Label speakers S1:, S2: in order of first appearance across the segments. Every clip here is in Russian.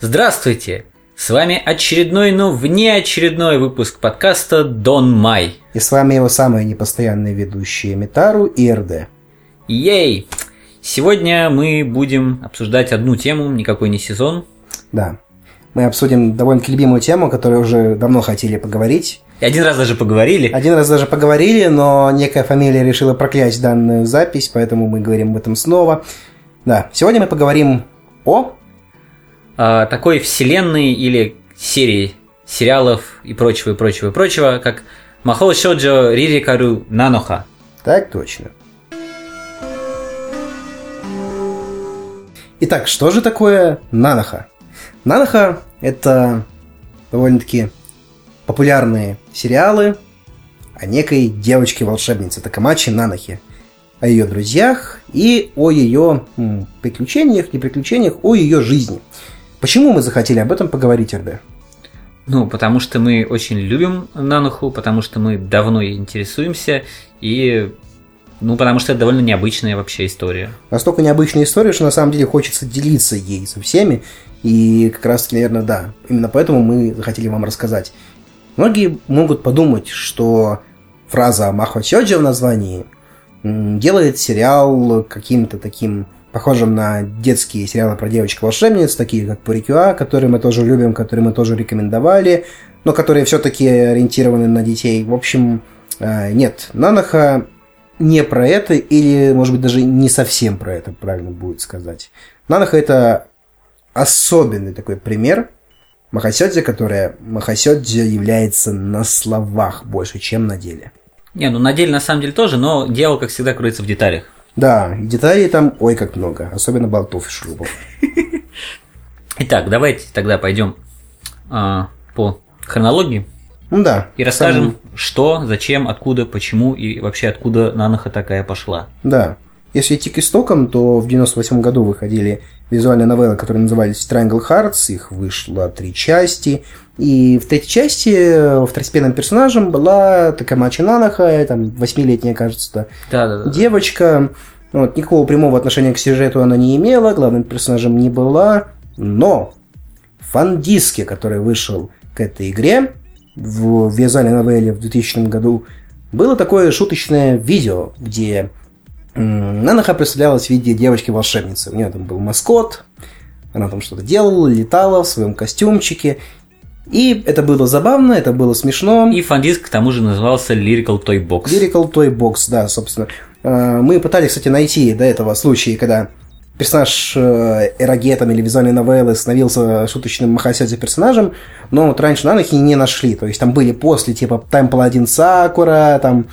S1: Здравствуйте! С вами очередной, но внеочередной выпуск подкаста Дон Май.
S2: И с вами его самые непостоянные ведущие Митару и РД.
S1: Ей! Сегодня мы будем обсуждать одну тему, никакой не сезон.
S2: Да. Мы обсудим довольно-таки любимую тему, которую уже давно хотели поговорить.
S1: Один раз даже поговорили.
S2: Один раз даже поговорили, но некая фамилия решила проклясть данную запись, поэтому мы говорим об этом снова. Да, сегодня мы поговорим о...
S1: А, такой вселенной или серии сериалов и прочего, и прочего, и прочего, как Махол Шоджо Ририкару Наноха.
S2: Так точно. Итак, что же такое Наноха? Наноха – это довольно-таки популярные сериалы о некой девочке-волшебнице Такамачи Нанохе, о ее друзьях и о ее приключениях, не приключениях, о ее жизни. Почему мы захотели об этом поговорить, РД?
S1: Ну, потому что мы очень любим Нануху, потому что мы давно ей интересуемся, и ну, потому что это довольно необычная вообще история.
S2: Настолько необычная история, что на самом деле хочется делиться ей со всеми. И как раз таки, наверное, да. Именно поэтому мы захотели вам рассказать. Многие могут подумать, что фраза «Махо Сёджи» в названии делает сериал каким-то таким похожим на детские сериалы про девочек-волшебниц, такие как Пурикюа, которые мы тоже любим, которые мы тоже рекомендовали, но которые все-таки ориентированы на детей. В общем, э, нет, Нанаха не про это, или, может быть, даже не совсем про это, правильно будет сказать. Нанаха это особенный такой пример Махасёдзе, которая Махасёдзе является на словах больше, чем на деле.
S1: Не, ну на деле на самом деле тоже, но дело, как всегда, кроется в деталях.
S2: Да, деталей там ой как много, особенно болтов и шурупов.
S1: Итак, давайте тогда пойдем а, по хронологии.
S2: Ну да.
S1: И расскажем, сам... что, зачем, откуда, почему и вообще откуда Наноха такая пошла.
S2: Да. Если идти к истокам, то в 98 году выходили визуальные новеллы, которые назывались Triangle Hearts, их вышло три части. И в третьей части второстепенным персонажем была такая Мачи Нанаха, там, восьмилетняя, кажется,
S1: да, да, да.
S2: девочка. Вот, никакого прямого отношения к сюжету она не имела, главным персонажем не была. Но в фан-диске, который вышел к этой игре, в вязальной новелле в 2000 году, было такое шуточное видео, где Нанаха представлялась в виде девочки-волшебницы. У нее там был маскот, она там что-то делала, летала в своем костюмчике. И это было забавно, это было смешно.
S1: И фандиск к тому же назывался Lyrical Toy Box.
S2: Lyrical Toy Box, да, собственно. А, мы пытались, кстати, найти до этого случая, когда персонаж э, эрогетом или визуальной новеллы становился шуточным Махасядзе персонажем, но вот раньше Нанахи не нашли. То есть там были после, типа, Temple 1 Сакура, там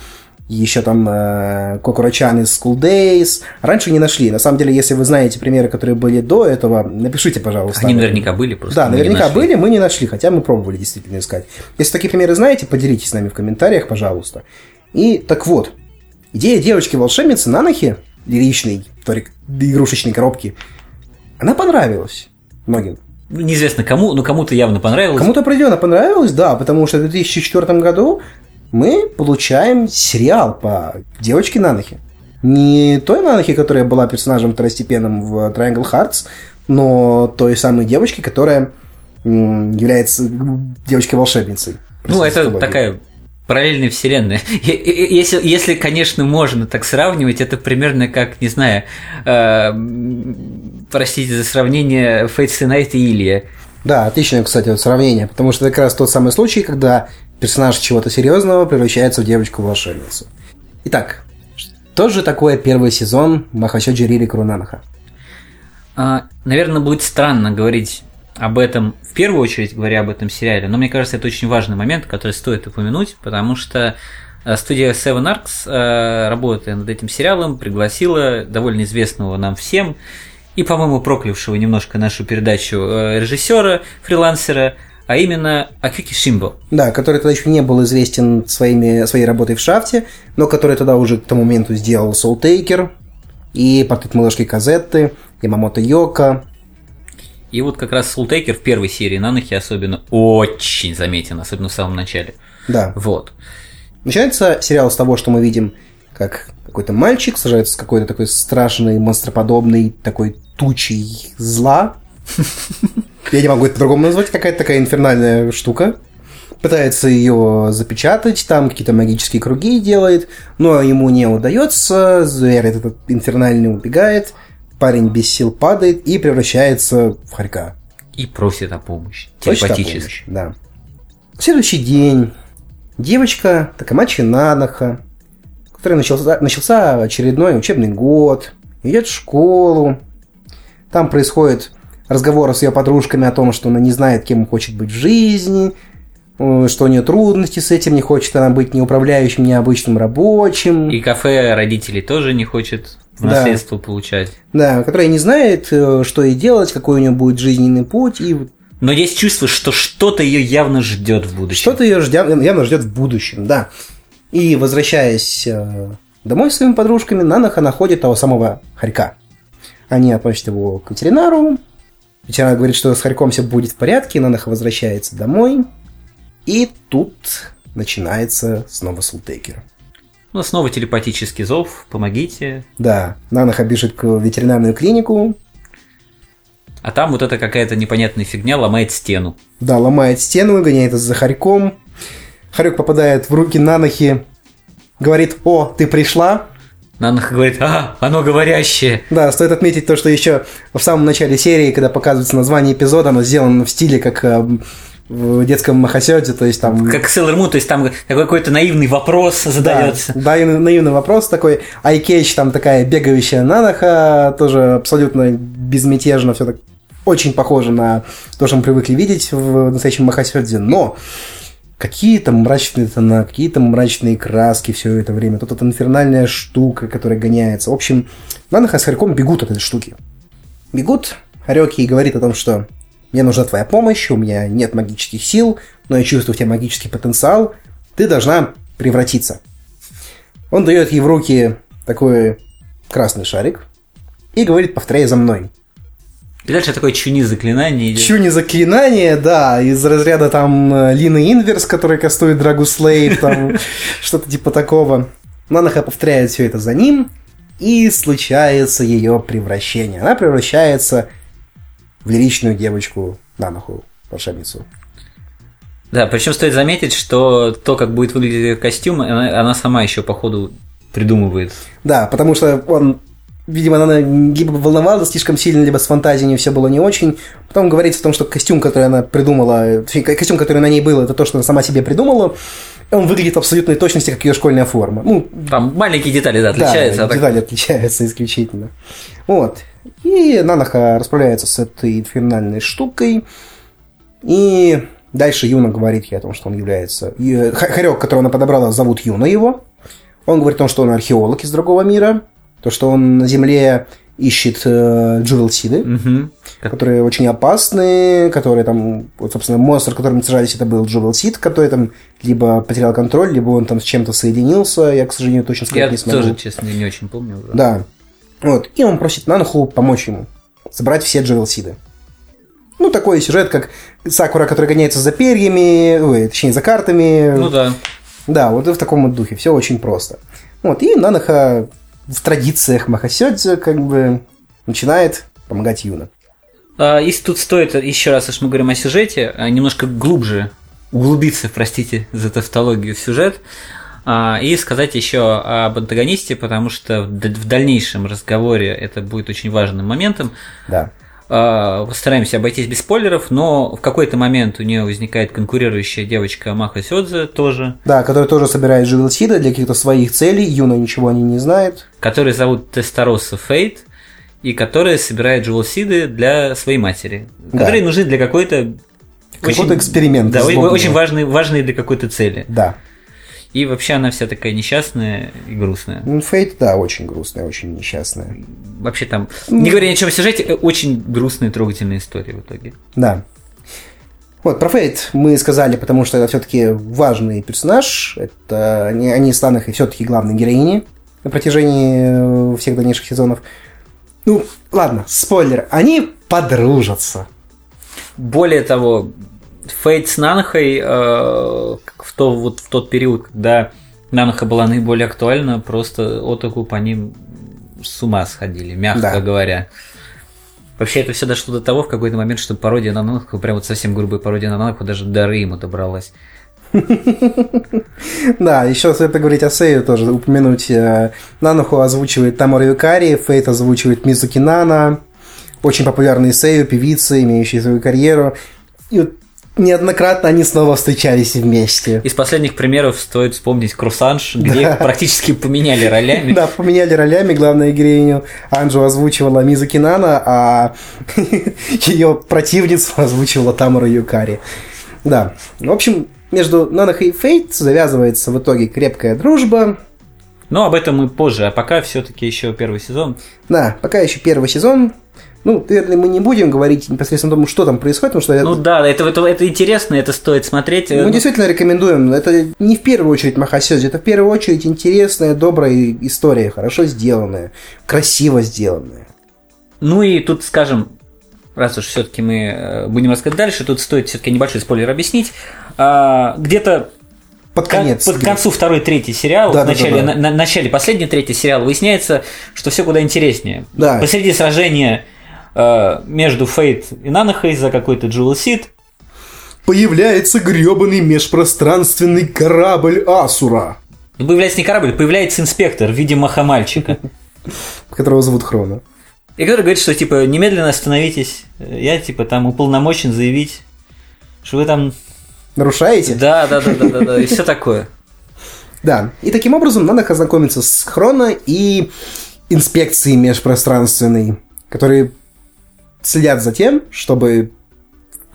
S2: еще там э, Кокурачан из School Days. Раньше не нашли. На самом деле, если вы знаете примеры, которые были до этого, напишите, пожалуйста.
S1: Они наверняка были просто.
S2: Да, наверняка были, мы не нашли, хотя мы пробовали действительно искать. Если такие примеры знаете, поделитесь с нами в комментариях, пожалуйста. И так вот, идея девочки-волшебницы Нанахи, лиричной, игрушечной коробки, она понравилась многим.
S1: Неизвестно кому, но кому-то явно понравилось.
S2: Кому-то определенно понравилось, да, потому что в 2004 году мы получаем сериал по девочке Нанахе. Не той Нанахе, которая была персонажем второстепенным в Triangle Hearts, но той самой девочки, которая является девочкой-волшебницей.
S1: Ну, это такая параллельная вселенная. Если, если, конечно, можно так сравнивать, это примерно как, не знаю, э, простите за сравнение, Fate Stay Night и Илья.
S2: Да, отличное, кстати, вот сравнение, потому что это как раз тот самый случай, когда персонаж чего-то серьезного превращается в девочку-волшебницу. Итак, что же такое первый сезон Махасёджи Рири Курунанаха?
S1: А, наверное, будет странно говорить об этом, в первую очередь говоря об этом сериале, но мне кажется, это очень важный момент, который стоит упомянуть, потому что э, студия Seven Arcs, э, работая над этим сериалом, пригласила довольно известного нам всем и, по-моему, проклявшего немножко нашу передачу э, режиссера, фрилансера а именно Акюки Шимбо.
S2: Да, который тогда еще не был известен своими, своей работой в шафте, но который тогда уже к тому моменту сделал Soul Taker и портрет малышки Казетты, и Мамото Йока.
S1: И вот как раз Soul Taker в первой серии Нанахи особенно очень заметен, особенно в самом начале.
S2: Да.
S1: Вот.
S2: Начинается сериал с того, что мы видим, как какой-то мальчик сражается с какой-то такой страшной, монстроподобной такой тучей зла. Я не могу это по-другому назвать, какая-то такая инфернальная штука. Пытается ее запечатать, там какие-то магические круги делает, но ему не удается, зверь этот инфернальный убегает, парень без сил падает и превращается в хорька.
S1: И просит о помощи. Телепатически.
S2: да. Следующий день. Девочка, Такамачи Нанаха, у которой начался, начался очередной учебный год, идет в школу. Там происходит разговоры с ее подружками о том, что она не знает, кем хочет быть в жизни, э, что у нее трудности с этим, не хочет она быть ни управляющим, ни обычным рабочим.
S1: И кафе родителей тоже не хочет в
S2: Да.
S1: наследство получать.
S2: Да, которая не знает, э, что ей делать, какой у нее будет жизненный путь, и
S1: Но есть чувство, что что-то ее явно ждет в будущем.
S2: Что-то ее ждя- явно ждет в будущем, да. И возвращаясь э, домой с своими подружками, Нанаха находит того самого хорька. Они относят его к ветеринару. Ветеринар говорит, что с хорьком все будет в порядке. Нанаха возвращается домой. И тут начинается снова Султекер.
S1: Ну, снова телепатический зов, помогите.
S2: Да, Нанаха бежит к ветеринарную клинику.
S1: А там вот эта какая-то непонятная фигня ломает стену.
S2: Да, ломает стену, гоняет за хорьком. Хорек попадает в руки Нанахи. Говорит, о, ты пришла?
S1: Нанаха говорит, а, оно говорящее.
S2: Да, стоит отметить то, что еще в самом начале серии, когда показывается название эпизода, оно сделано в стиле, как э, в детском Махасёде, то есть там...
S1: Как Sailor Moon, то есть там какой-то наивный вопрос задается.
S2: Да, да, наивный вопрос такой. Айкейч там такая бегающая нанаха, тоже абсолютно безмятежно, все так очень похоже на то, что мы привыкли видеть в настоящем Махасёде, но какие-то мрачные тона, какие-то мрачные краски все это время. Тут эта инфернальная штука, которая гоняется. В общем, Нанаха с Харьком бегут от этой штуки. Бегут, Харёки и говорит о том, что мне нужна твоя помощь, у меня нет магических сил, но я чувствую в тебе магический потенциал, ты должна превратиться. Он дает ей в руки такой красный шарик и говорит, повторяй за мной.
S1: И дальше такое чуни заклинание идет.
S2: Чу не заклинание, да, из разряда там э, Лины Инверс, который кастует Драгу Слейд, там что-то типа такого. Нанаха повторяет все это за ним, и случается ее превращение. Она превращается в лиричную девочку Нанаху, волшебницу.
S1: Да, причем стоит заметить, что то, как будет выглядеть ее костюм, она, она сама еще по ходу придумывает.
S2: Да, потому что он, видимо, она либо волновалась слишком сильно, либо с нее все было не очень. Потом говорится о том, что костюм, который она придумала, точнее, костюм, который на ней был, это то, что она сама себе придумала, он выглядит в абсолютной точности, как ее школьная форма. Ну,
S1: Там маленькие детали, да, отличаются.
S2: Да,
S1: а так-
S2: детали отличаются исключительно. Вот. И Нанаха расправляется с этой инфернальной штукой. И дальше Юна говорит ей о том, что он является... Х- Харек, которого она подобрала, зовут Юна его. Он говорит о том, что он археолог из другого мира. То, что он на Земле ищет э, джувелсиды,
S1: Мгм.
S2: которые очень опасны, которые там, вот, собственно, монстр, которым мы сражались, это был Джувелсид, который там либо потерял контроль, либо он там с чем-то соединился, я, к сожалению, точно сказать
S1: Я
S2: не смогу.
S1: тоже, честно, не очень помню. уже.
S2: Да. Вот. И он просит Нанаху помочь ему собрать все джевелсиды. Ну, такой сюжет, как Сакура, который гоняется за перьями, ой, точнее, за картами.
S1: Ну да.
S2: Да, вот в таком вот духе. Все очень просто. Вот. И Нанаха в традициях Махасёдзе как бы начинает помогать Юна.
S1: А, Если тут стоит, еще раз, если мы говорим о сюжете, а, немножко глубже углубиться, простите за тавтологию, в сюжет, а, и сказать еще об антагонисте, потому что в дальнейшем разговоре это будет очень важным моментом.
S2: Да.
S1: А, Постараемся обойтись без спойлеров, но в какой-то момент у нее возникает конкурирующая девочка Маха Сёдзе тоже,
S2: Да, который тоже собирает джевелсиды для каких-то своих целей. Юна ничего о ней не знает.
S1: которую зовут Тестороса Фейт, и которая собирает джувелсиды для своей матери,
S2: Да.
S1: которые нужны для какой-то
S2: Какой-то эксперимент
S1: Да, очень важные, важные для какой-то цели.
S2: Да.
S1: И вообще она вся такая несчастная и грустная.
S2: Ну, Фейт, да, очень грустная, очень несчастная.
S1: Вообще там, не говоря ни о чем о сюжете, э, очень грустная и трогательная история в итоге.
S2: Да. Вот, про Фейт мы сказали, потому что это все-таки важный персонаж. Это они, они с Нанахой все-таки главные героини на протяжении э, всех дальнейших сезонов. Ну, ладно, спойлер. Они подружатся.
S1: Более того, Фейт с Нанхой э, в, то, вот в тот период, когда Наноха была наиболее актуальна, просто отоку по ним с ума сходили, мягко
S2: Да.
S1: говоря. Вообще это все дошло до того в какой-то момент, что пародия на Наноху, прям вот совсем грубая пародия на Наноху, даже до ему добралась.
S2: Да, еще стоит поговорить о Сею тоже, упомянуть. э, Нануху озвучивает Тамара Юкари, Фейт озвучивает Мизуки Нана, очень популярные Сею, певицы, имеющие свою карьеру. И вот неоднократно они снова встречались вместе.
S1: Из последних примеров стоит вспомнить Крусанж, где их практически поменяли ролями.
S2: Да, поменяли ролями. Главную героиню Анджу озвучивала Мизуки Нана, а ее противницу озвучивала Тамара Юкари. Да. В общем, между Нанахой и Фейт завязывается в итоге крепкая дружба.
S1: Но об этом мы позже, а пока все-таки еще первый сезон.
S2: Да, пока еще первый сезон. Ну, наверное, мы не будем говорить непосредственно о том, что там происходит, потому что
S1: Ну да, это, это, это интересно, это стоит смотреть.
S2: мы
S1: Ну,
S2: действительно рекомендуем. Это не в первую очередь Махасёдзи, это в первую очередь интересная, добрая история, хорошо сделанная, красиво сделанная.
S1: Ну и тут, скажем, раз уж все-таки мы э, будем рассказывать дальше, тут стоит все-таки небольшой спойлер объяснить. А, где-то
S2: Под конец.
S1: Под, концу второй, третий сериал,
S2: Да,
S1: в начале,
S2: да, да.
S1: На, на- начале последний третий сериал выясняется, что все куда интереснее.
S2: Да.
S1: Посреди сражения между Фейт и Нанохой за какой-то Джуэл Сид
S2: Появляется грёбаный межпространственный корабль Асура,
S1: появляется не корабль, появляется инспектор в виде махамальчика.
S2: которого зовут Хрона.
S1: И который говорит, что типа немедленно остановитесь, я типа там уполномочен заявить, что вы там...
S2: Нарушаете?
S1: Да, да, да, да, да, да, и все такое.
S2: Да. И таким образом Нанах ознакомится с Хрона и инспекцией межпространственной, которые следят за тем, чтобы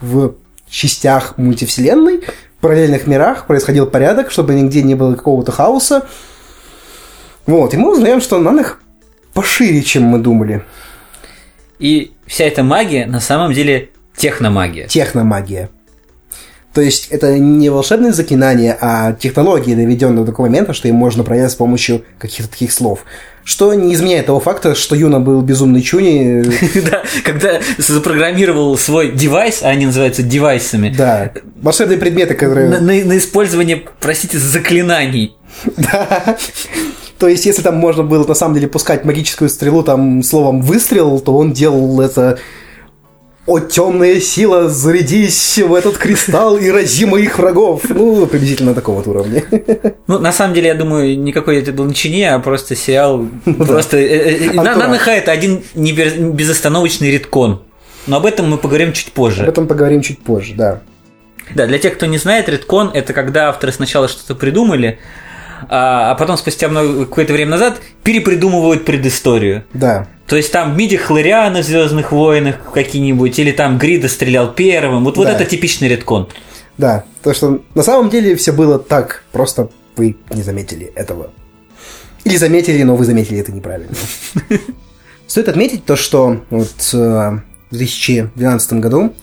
S2: в частях мультивселенной, в параллельных мирах происходил порядок, чтобы нигде не было какого-то хаоса. Вот, и мы узнаем, что Нанах пошире, чем мы думали.
S1: И вся эта магия на самом деле техномагия.
S2: Техномагия. То есть это не волшебные заклинания, а технологии, доведенные до такого момента, что им можно проявить с помощью каких-то таких слов. Что не изменяет того факта, что Юна был безумный чуни.
S1: Да, когда запрограммировал свой девайс, а они называются девайсами,
S2: Да, волшебные предметы, которые...
S1: на использование, простите, заклинаний.
S2: Да. То есть, если там можно было на самом деле пускать магическую стрелу там словом выстрел, то он делал это о, темная сила, зарядись в этот кристалл и рази моих врагов. Ну, приблизительно такого вот уровня.
S1: Ну, на самом деле, я думаю, никакой это был не чини, а просто сериал. Просто. э, э, э, На
S2: Антураж.
S1: НХ это один безостановочный редкон. Но об этом мы поговорим чуть
S2: Об
S1: позже.
S2: этом поговорим чуть позже, да.
S1: Да, для тех, кто не знает, редкон это когда авторы сначала что-то придумали, а а потом спустя много, какое-то время назад перепридумывают предысторию.
S2: Да.
S1: То есть там Миди Хлориана в Звездных войнах какие-нибудь, или там Грида стрелял первым. Вот, вот
S2: Да.
S1: это типичный редкон.
S2: Да, то что на самом деле все было так, просто вы не заметили этого. Или заметили, но вы заметили это неправильно. Стоит отметить то, что вот э, в 2012 году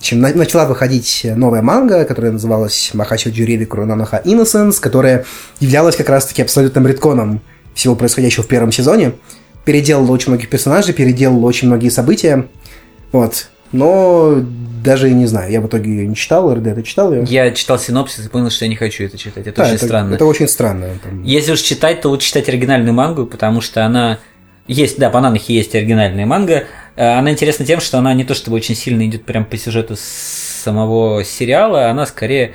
S2: чем на- начала выходить новая манга, которая называлась Махачо Джурири Куронаноха Innocence, которая являлась как раз-таки абсолютным редконом всего происходящего в первом сезоне. Переделала очень многих персонажей, переделала очень многие события. Вот. Но даже не знаю, я в итоге ее не читал, РД это читал ее.
S1: Я читал синопсис и понял, что я не хочу это читать. Это
S2: Да,
S1: очень
S2: это,
S1: странно.
S2: это очень странно. Там-
S1: Если уж читать, то лучше читать оригинальную мангу, потому что она есть, да, по Нанахе есть оригинальная манга. Э, Она интересна тем, что она не то чтобы очень сильно идет прям по сюжету самого сериала, она скорее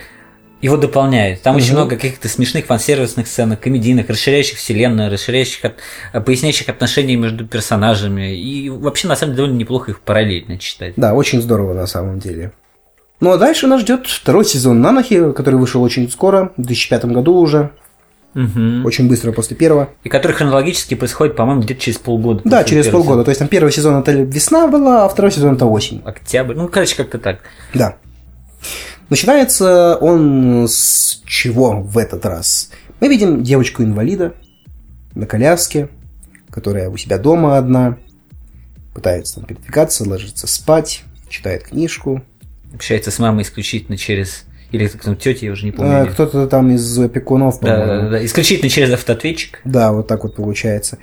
S1: его дополняет. Там очень
S2: Мгм.
S1: много каких-то смешных фан-сервисных сценок, комедийных, расширяющих вселенную, расширяющих, от- э, поясняющих отношения между персонажами. И вообще, на самом деле, довольно неплохо их параллельно читать.
S2: Да, очень здорово на самом деле. Ну а дальше нас ждет второй сезон Нанахи, который вышел очень скоро, в 2005 году уже,
S1: Мгм.
S2: очень быстро после первого.
S1: И который хронологически происходит, по-моему, где-то через полгода.
S2: Да, через полгода. То есть там первый сезон это весна была, а второй сезон это осень.
S1: Октябрь. Ну, короче, как-то так.
S2: Да. Начинается он с чего в этот раз? Мы видим девочку-инвалида на коляске, которая у себя дома одна, пытается там передвигаться, ложится спать, читает книжку.
S1: Общается с мамой исключительно через... Или там тетя, я уже не помню.
S2: А, Кто-то там из опекунов,
S1: Да, да,
S2: по-моему.
S1: да, да. Исключительно через автоответчик.
S2: Да, вот так вот получается.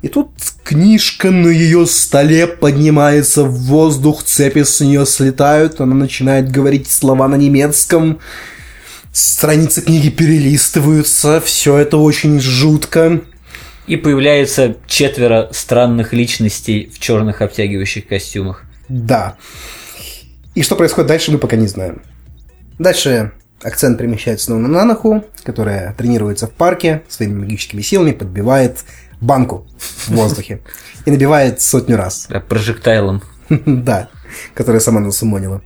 S2: И тут книжка на ее столе поднимается в воздух, цепи с нее слетают, она начинает говорить слова на немецком. страницы книги перелистываются, все это очень жутко.
S1: И появляются четверо странных личностей в черных обтягивающих костюмах.
S2: Да. И что происходит дальше, мы пока не знаем. Дальше акцент перемещается снова на Нанаху, которая тренируется в парке, своими магическими силами подбивает банку в воздухе. И набивает сотню раз.
S1: Да, прожектайлом.
S2: Да, которая сама насумонила.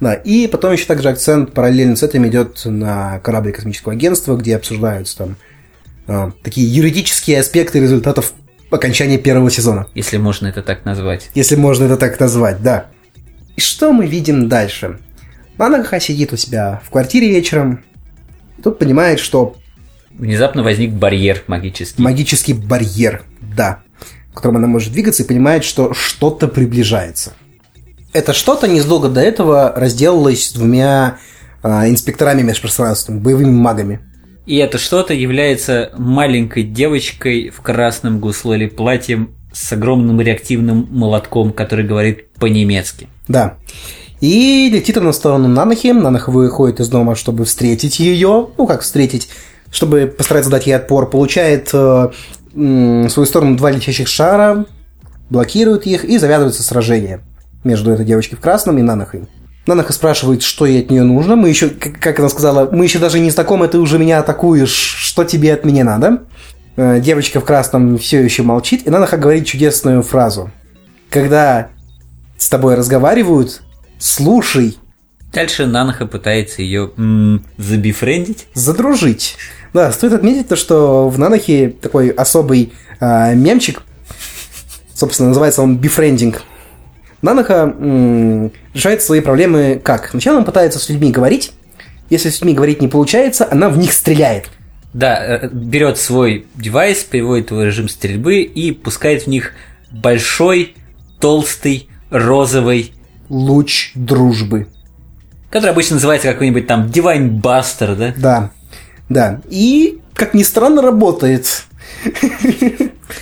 S2: Да, и потом еще также акцент параллельно с этим идет на корабле космического агентства, где обсуждаются там а, такие юридические аспекты результатов окончания первого сезона.
S1: Если можно это так назвать.
S2: Если можно это так назвать, да. И что мы видим дальше? Нанаха сидит у себя в квартире вечером. Тут понимает, что
S1: Внезапно возник барьер магический.
S2: магический барьер, да, в котором она может двигаться и понимает, что что-то приближается. Это что-то незадолго до этого разделалось с двумя а, инспекторами межпространства, боевыми магами.
S1: И это что-то является маленькой девочкой в красном гуслоле платьем с огромным реактивным молотком, который говорит по-немецки.
S2: Да. И летит она в сторону Нанахи. Нанаха выходит из дома, чтобы встретить ее. Ну, как встретить? Чтобы постараться дать ей отпор. Получает э, в свою сторону два летящих шара, блокирует их и завязывается сражение между этой девочкой в красном и Нанахой. Нанаха спрашивает, что ей от нее нужно. Мы еще, как как она сказала, мы еще даже не знакомы, ты уже меня атакуешь. Что тебе от меня надо? Э, Девочка в красном все еще молчит, и Нанаха говорит чудесную фразу. Когда с тобой разговаривают, слушай,
S1: Дальше Нанаха пытается ее м, забифрендить.
S2: задружить. Да, стоит отметить то, что в Нанахе такой особый а, мемчик, собственно, называется он бифрендинг. Нанаха м, решает свои проблемы как? Сначала он пытается с людьми говорить, если с людьми говорить не получается, она в них стреляет.
S1: Да, э, берет свой девайс, переводит его в режим стрельбы и пускает в них большой, толстый, розовый,
S2: Луч дружбы.
S1: Который обычно называется какой-нибудь там Divine Buster, да?
S2: Да, да. И, как ни странно, работает.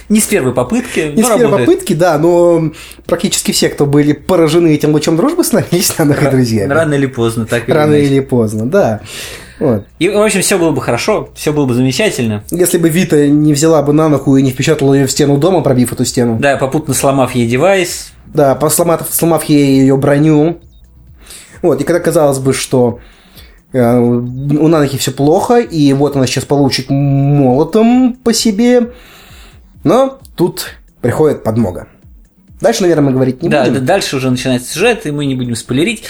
S1: Не с первой попытки,
S2: Не с первой
S1: работает.
S2: попытки, да, но практически все, кто были поражены этим лучом дружбы, становились Нанаха друзьями.
S1: Рано или поздно, так или
S2: Рано
S1: иначе.
S2: или поздно, да. Вот.
S1: И, в общем, все было бы хорошо, все было бы замечательно.
S2: Если бы Вита не взяла бы Нанаху и не впечатала ее в стену дома, пробив эту стену,
S1: Да, попутно сломав ей девайс,
S2: да, посломав, сломав ей ее броню, вот, и когда казалось бы, что э, у Нанахи все плохо, и вот она сейчас получит молотом по себе, но тут приходит подмога. Дальше, наверное, мы говорить не
S1: да,
S2: будем.
S1: д- дальше уже начинается сюжет, и мы не будем спойлерить.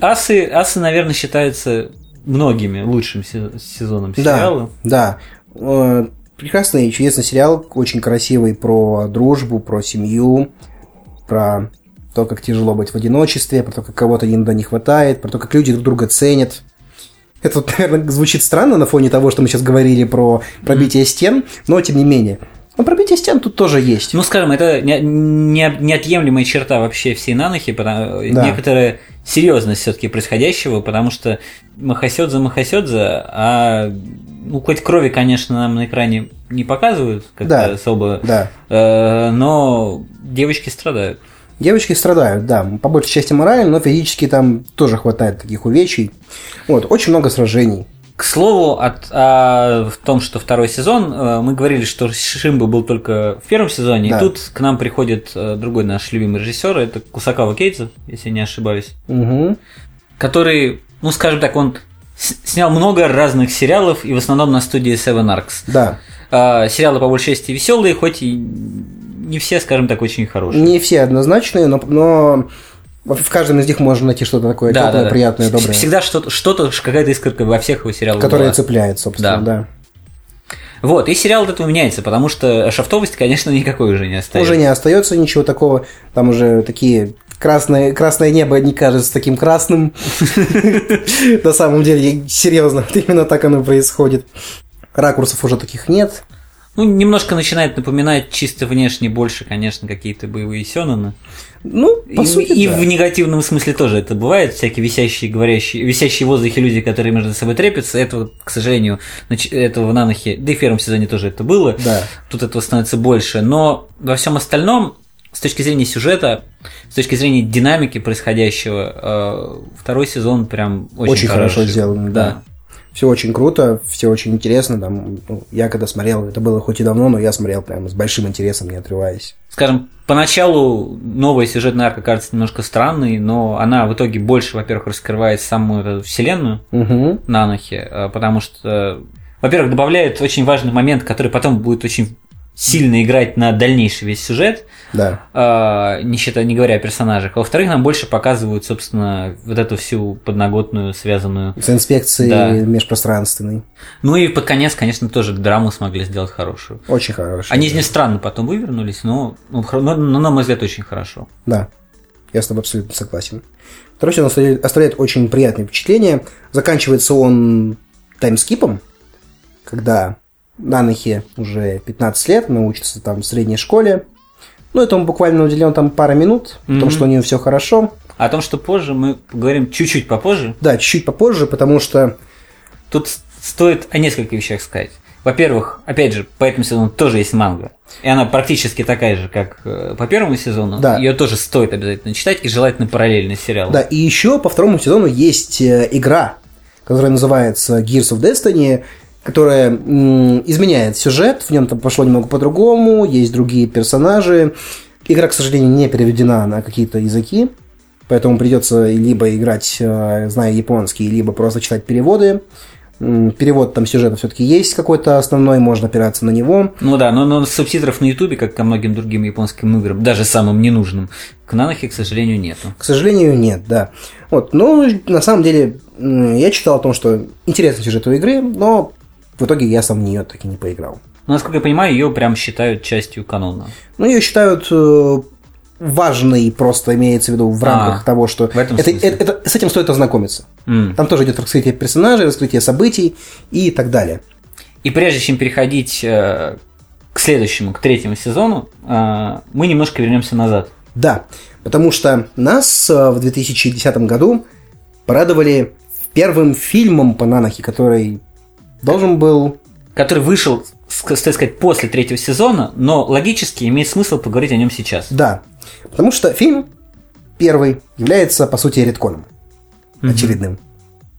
S1: Асы, асы, наверное, считаются многими лучшим се- сезоном сериала.
S2: Да, да. Э, Прекрасный и чудесный сериал, очень красивый про дружбу, про семью, про то, как тяжело быть в одиночестве, про то, как кого-то иногда не хватает, про то, как люди друг друга ценят. Это, наверное, звучит странно на фоне того, что мы сейчас говорили про пробитие стен, но тем не менее. Но пробитие стен тут тоже есть.
S1: Ну, скажем, это не- не- неотъемлемая черта вообще всей нанохи, потому,
S2: Да.
S1: некоторая серьезность все-таки происходящего, потому что Махасёдзе Махасёдзе, а ну, хоть крови, конечно, нам на экране не показывают как-то
S2: Да.
S1: особо,
S2: Да.
S1: э, но девочки страдают.
S2: Девочки страдают, да, по большей части морально, но физически там тоже хватает таких увечий. Вот, очень много сражений.
S1: К слову, от, о в том, что второй сезон, э, мы говорили, что Шимба был только в первом сезоне,
S2: Да.
S1: и тут к нам приходит э, другой наш любимый режиссер, это Кусакава Кейдза, если не ошибаюсь,
S2: Угу.
S1: который, ну скажем так, он снял много разных сериалов, и в основном на студии Seven Arcs.
S2: Да.
S1: А, сериалы по большей части веселые, хоть и не все, скажем так, очень хорошие.
S2: Не все однозначные, но, но в каждом из них можно найти что-то такое
S1: Да,
S2: теплое,
S1: да, да.
S2: приятное, доброе,
S1: Всегда что-то, что-то, какая-то искорка во всех его сериалах
S2: которое
S1: была.
S2: цепляет, собственно,
S1: Да.
S2: да.
S1: Вот, и сериал от этого меняется, потому что шафтовости, конечно, никакой уже не остается.
S2: Уже не остается ничего такого, там уже такие красное, красное небо не кажется таким красным. На самом деле, серьезно, именно так оно происходит. Ракурсов уже таких нет.
S1: Ну, немножко начинает напоминать чисто внешне больше, конечно, какие-то боевые сёнэны.
S2: Ну, по
S1: и,
S2: сути,
S1: и
S2: да.
S1: в негативном смысле тоже это бывает. Всякие висящие, говорящие, висящие в воздухе люди, которые между собой трепятся. Это, к сожалению, этого в Нанохе, да и в первом сезоне тоже это было.
S2: Да.
S1: Тут этого становится больше. Но во всем остальном, с точки зрения сюжета, с точки зрения динамики происходящего, э, второй сезон прям очень,
S2: Очень хорошо сделан, да. Все очень круто, все очень интересно. Там, ну, я когда смотрел, это было хоть и давно, но я смотрел прямо с большим интересом, не отрываясь.
S1: Скажем, поначалу новая сюжетная арка кажется немножко странной, но она в итоге больше, во-первых, раскрывает саму эту вселенную
S2: Угу.
S1: Нанохи, э, потому что, во-первых, добавляет очень важный момент, который потом будет очень сильно играть на дальнейший весь сюжет,
S2: Да.
S1: э, не, считая, не говоря о персонажах. А во-вторых, нам больше показывают, собственно, вот эту всю подноготную, связанную.
S2: С инспекцией
S1: Да.
S2: межпространственной.
S1: Ну и под конец, конечно, тоже драму смогли сделать хорошую.
S2: Очень хорошо.
S1: Они из нее странно потом вывернулись, но, ну, хро- но, но, на мой взгляд, очень хорошо.
S2: Да, я с тобой абсолютно согласен. Сезон оставляет, оставляет очень приятное впечатление. Заканчивается он таймскипом, когда Нанахи уже 15 лет, она учится там в средней школе. Ну, этому буквально уделен там пара минут, потому
S1: Мгм.
S2: что у нее все хорошо.
S1: О том, что позже мы поговорим чуть-чуть попозже,
S2: Да, чуть-чуть попозже, потому что
S1: тут стоит о нескольких вещах сказать. Во-первых, опять же, по этому сезону тоже есть манга. И она практически такая же, как э, по первому сезону.
S2: Да.
S1: Ее тоже стоит обязательно читать и желательно параллельно с сериалом.
S2: Да, и еще по второму сезону есть э, игра, которая называется Gears of Destiny, которая изменяет сюжет, в нем там пошло немного по-другому, есть другие персонажи. Игра, к сожалению, не переведена на какие-то языки, поэтому придется либо играть, э, зная японский, либо просто читать переводы. Перевод там сюжета все-таки есть какой-то основной, можно опираться на него.
S1: Ну да, но, но субтитров на Ютубе, как ко многим другим японским играм, даже самым ненужным, к Нанохе, к сожалению, нету.
S2: К сожалению, нет, да. Вот, но на самом деле я читал о том, что интересный сюжет у игры, но в итоге я сам в нее так и не поиграл.
S1: Но, насколько я понимаю, ее прям считают частью канона.
S2: Ну, ее считают э, важной, просто имеется в виду в рамках
S1: А,
S2: того, что
S1: в этом
S2: это, это- это- с этим стоит ознакомиться.
S1: М.
S2: Там тоже идет раскрытие персонажей, раскрытие событий и так далее.
S1: И прежде чем переходить э, к следующему, к третьему сезону, э, мы немножко вернемся назад.
S2: Да, потому что нас э, в 2010 году порадовали первым фильмом по Нанахе, который должен был
S1: который вышел, стоит сказать, после третьего сезона, но логически имеет смысл поговорить о нем сейчас.
S2: Да, потому что фильм первый является, по сути, редконом очевидным.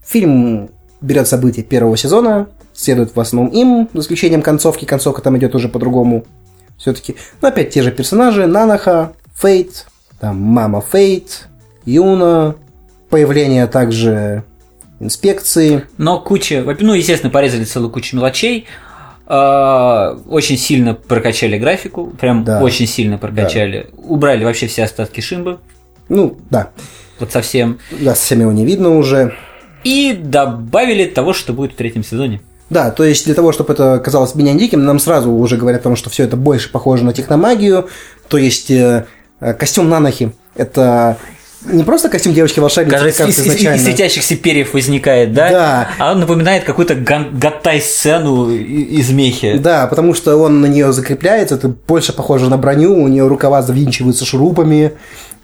S2: Фильм берет события первого сезона, следует в основном им, за исключением концовки. Концовка там идет уже по-другому все-таки. Но опять те же персонажи. Нанаха, Фейт, там мама Фейт, Юна, появление также инспекции.
S1: Но куча, ну, естественно, порезали целую кучу мелочей, э, очень сильно прокачали графику, прям
S2: Да.
S1: очень сильно прокачали. Убрали вообще все остатки Шимбы,
S2: Ну, да,
S1: вот совсем.
S2: да, совсем его не видно уже.
S1: И добавили того, что будет в третьем сезоне.
S2: Да, то есть для того, чтобы это казалось меня диким, нам сразу уже говорят о том, что все это больше похоже на техномагию. То есть э, костюм Нанахи это не просто костюм девочки-волшебницы,
S1: Кажется,
S2: как
S1: из,
S2: кажется
S1: из- из
S2: изначально.
S1: светящихся перьев возникает, да?
S2: Да.
S1: А он напоминает какую-то и- из мехи.
S2: Да, потому что он на нее закрепляется, это больше похоже на броню, у нее рукава завинчиваются шурупами.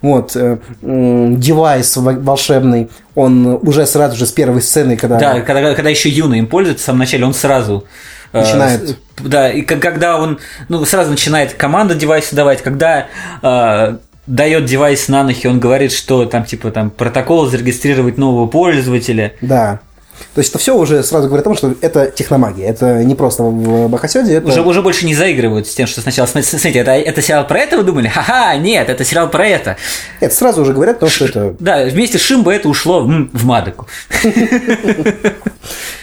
S2: Вот, э, м, девайс во- волшебный, он уже сразу же с первой сцены, когда...
S1: Да, когда, когда еще юный им пользуется, в самом начале он сразу э,
S2: Начинает.
S1: да, и когда он ну, сразу начинает команду девайса давать, когда э, дает девайс на нахи, он говорит, что там типа там протокол зарегистрировать нового пользователя.
S2: Да. То есть это все уже сразу говорит о том, что это техномагия. Это не просто в Бахасёде, это...
S1: Уже, уже больше не заигрывают с тем, что сначала, см- смотрите, это, это сериал про это вы думали? Ха-ха, нет, это сериал про это.
S2: Это сразу уже говорят о том, что это...
S1: Да, вместе с Шимбо это ушло в Мадоку.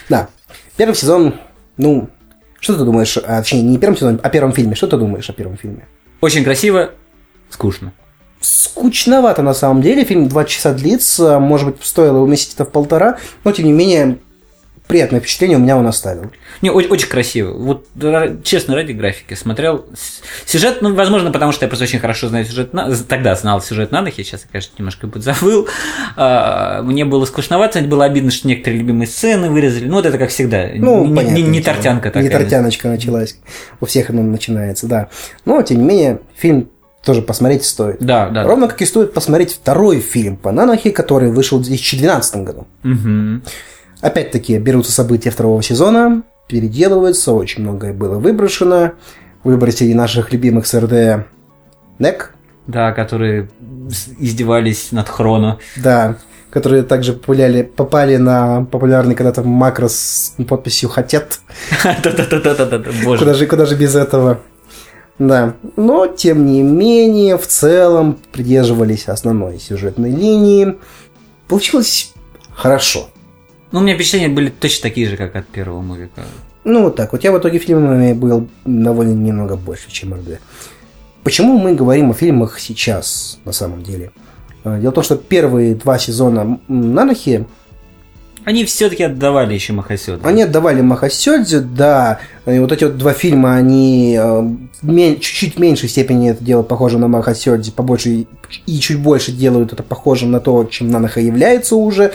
S2: Да. Первый сезон, ну, что ты думаешь, а, точнее, не первом сезоне, а первом фильме. Что ты думаешь о первом фильме?
S1: Очень красиво, скучно.
S2: Скучновато на самом деле. Фильм два часа длится. Может быть, стоило уместить это в полтора. Но, тем не менее, приятное впечатление у меня он оставил.
S1: Не, о- очень красиво. Вот честно, ради графики смотрел. Сюжет, ну, возможно, потому что я просто очень хорошо знаю сюжет. на- Тогда знал сюжет Нанахи, сейчас я, конечно, немножко подзабыл. А, Мне было скучновато, было обидно, что некоторые любимые сцены вырезали. Ну, вот это как всегда.
S2: Ну,
S1: не,
S2: понятно.
S1: не- не тортянка такая.
S2: Не тортяночка началась. У всех она начинается, да. Но, тем не менее, фильм тоже посмотреть стоит.
S1: Да, да.
S2: Ровно как и стоит посмотреть второй фильм по Нанохе, который вышел в 2012 году.
S1: Мгм.
S2: Опять-таки берутся события второго сезона, переделываются, очень многое было выброшено. Выбросили наших любимых с РД НЕК,
S1: Да, которые издевались над Хроно.
S2: да. которые также популяли, попали на популярный когда-то макрос с подписью «Хотят». Куда же без этого? Да, но тем не менее, в целом придерживались основной сюжетной линии. Получилось хорошо.
S1: Ну, у меня впечатления были точно такие же, как от первого мувика.
S2: Ну, вот так вот. Я в итоге фильмами был довольно немного больше, чем РД. Почему мы говорим о фильмах сейчас, на самом деле? А, Дело в том, что первые два сезона Нанохи
S1: Они все-таки отдавали еще Махасёду.
S2: Они отдавали Махасёдзе, да. И вот эти вот два фильма, они э, чуть-чуть в меньшей степени это делают похоже на Махасёдзе, побольше и чуть больше делают это похожим на то, чем Наноха является уже.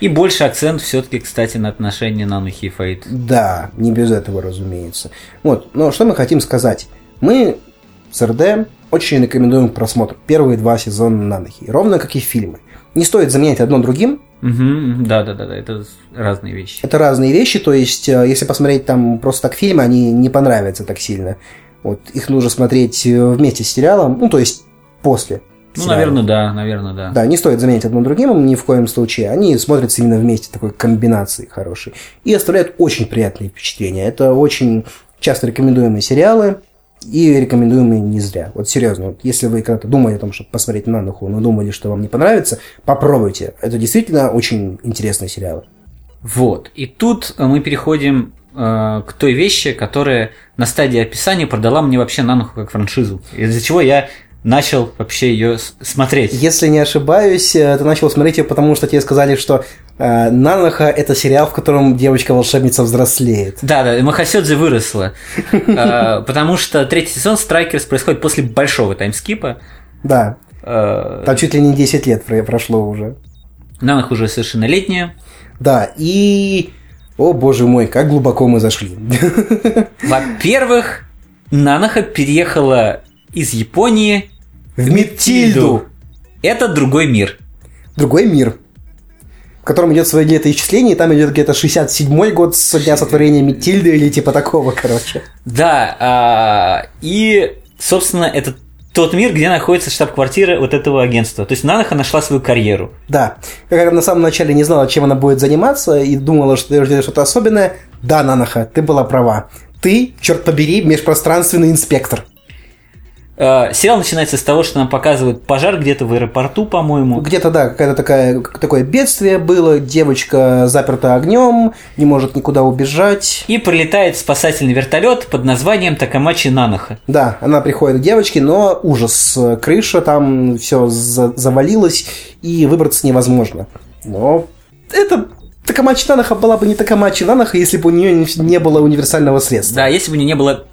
S1: И больше акцент все-таки, кстати, на отношения Нанухи и Фейт.
S2: Да, не без этого, разумеется. Вот, но что мы хотим сказать? Мы с РД очень рекомендуем к просмотру первые два сезона Нанохи, ровно как и фильмы. Не стоит заменять одно другим,
S1: Угу, да-да-да, это разные вещи.
S2: Это разные вещи, то есть, э, если посмотреть там просто так фильмы, они не понравятся так сильно. Вот их нужно смотреть э, вместе с сериалом, ну, то есть после.
S1: Ну,
S2: сериала.
S1: наверное, да, наверное, да.
S2: Да, не стоит заменять одно другим ни в коем случае. Они смотрятся именно вместе, такой комбинации хорошей. И оставляют очень приятные впечатления. Это очень часто рекомендуемые сериалы. И рекомендуемые не зря. Вот серьезно, вот если вы когда-то думали о том, чтобы посмотреть Нануху, но думали, что вам не понравится, попробуйте. Это действительно очень интересные сериалы.
S1: Вот. И тут мы переходим э, к той вещи, которая на стадии описания продала мне вообще Нануху как франшизу. Из-за чего я начал вообще ее смотреть.
S2: Если не ошибаюсь, э, ты начал смотреть ее, потому что тебе сказали, что Наноха это сериал, в котором девочка-волшебница взрослеет.
S1: Да, да, Махасёдзе выросла. Э, Потому что третий сезон Страйкерс происходит после большого таймскипа.
S2: Да,
S1: Э,
S2: там чуть ли не 10 лет про- прошло уже.
S1: Нанах уже совершеннолетняя.
S2: Да, и... О, боже мой, как глубоко мы зашли.
S1: Во-первых, Нанаха переехала из Японии
S2: В Митильду.
S1: Это другой мир.
S2: Другой мир, в котором идет свое летоисчисление, и там идет где-то 67-й год со дня сотворения Митильды или типа такого, короче.
S1: Да, а, и, собственно, это тот мир, где находится штаб-квартира вот этого агентства. То есть Нанаха нашла свою карьеру.
S2: Да, как она на самом начале не знала, чем она будет заниматься, и думала, что ждет что-то особенное. Да, Нанаха, ты была права. Ты, черт побери, межпространственный инспектор.
S1: А, Сериал начинается с того, что нам показывают пожар где-то в аэропорту, по-моему.
S2: Где-то, да, какое-то такая, такое бедствие было, девочка заперта огнем, не может никуда убежать.
S1: И прилетает спасательный вертолет под названием Такамачи Нанаха.
S2: Да, она приходит к девочке, но ужас, крыша там все завалилось, и выбраться невозможно. Но это Такамачи Нанаха была бы не Такамачи Нанаха, если бы у нее не- не было универсального средства.
S1: Да, если бы у нее не было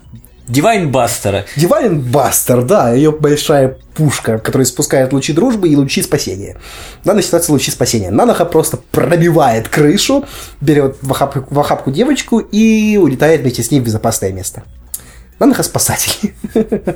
S1: Дивайн Бастера.
S2: Дивайн Бастер, да, ее большая пушка, которая спускает лучи дружбы и лучи спасения. В данной ситуации лучи спасения. Наноха просто пробивает крышу, берет в охапку, в охапку девочку и улетает вместе с ней в безопасное место. Наноха спасатель.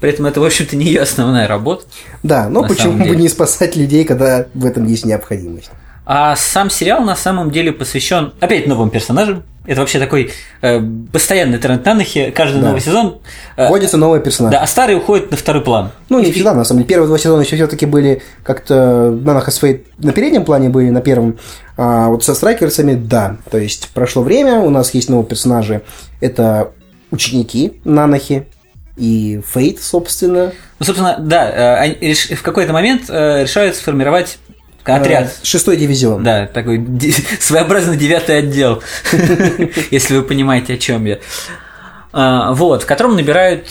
S1: При этом это, в общем-то, не ее основная работа.
S2: Да, но почему бы не спасать людей, когда в этом есть необходимость?
S1: А сам сериал на самом деле посвящен опять новым персонажам. Это вообще такой э, постоянный тренд Нанахи. Каждый
S2: Да.
S1: новый сезон. э,
S2: Вводится новый персонаж.
S1: да, а старый уходит на второй план.
S2: Ну, не всегда, на самом деле. Первые два сезона еще все-таки были как-то Наноха Фейт на переднем плане были, на первом. А вот со страйкерсами, да. То есть прошло время, у нас есть новые персонажи. Это ученики Нанохи и Фейт, собственно.
S1: Ну, собственно, да, э, в какой-то момент э, решают сформировать отряд.
S2: Э, Шестой дивизион.
S1: Да, такой своеобразный девятый отдел, если вы понимаете, о чем я. А, Вот, в котором набирают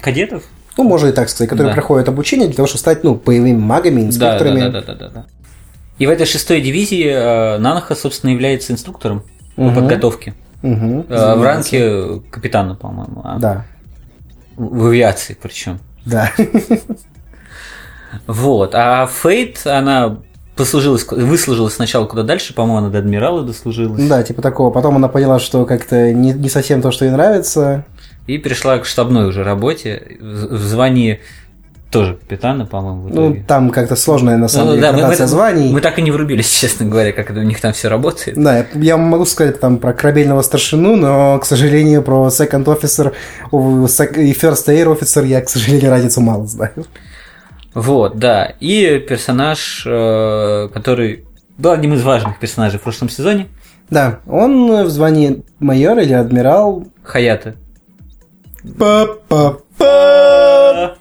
S1: кадетов.
S2: Ну, можно и так сказать, которые проходят обучение для того, чтобы стать, ну, боевыми магами, инспекторами.
S1: да, да, да, да, да. И в этой шестой дивизии э, Нанаха, собственно, является инструктором по подготовке. Э, В ранге капитана, по-моему. а
S2: Да,
S1: в авиации причем.
S2: да.
S1: Вот. А Фейт, она послужилась, выслужилась сначала куда дальше, по-моему, она до адмирала дослужилась.
S2: Да, типа такого. Потом она поняла, что как-то не, не совсем то, что ей нравится.
S1: И перешла к штабной уже работе в звании тоже капитана, по-моему,
S2: Ну, там как-то сложная, на самом
S1: Ну,
S2: деле,
S1: да, мы, это-
S2: званий.
S1: мы так и не врубились, честно говоря, как это у них там все работает.
S2: Да, я- я могу сказать там про корабельного старшину, но, к сожалению, про second officer и first air officer я, к сожалению, разницу мало знаю.
S1: Вот, да. И персонаж, э, который был одним из важных персонажей в прошлом сезоне.
S2: Да, он в звании майор или адмирал.
S1: Хаята.
S2: Па-па-па.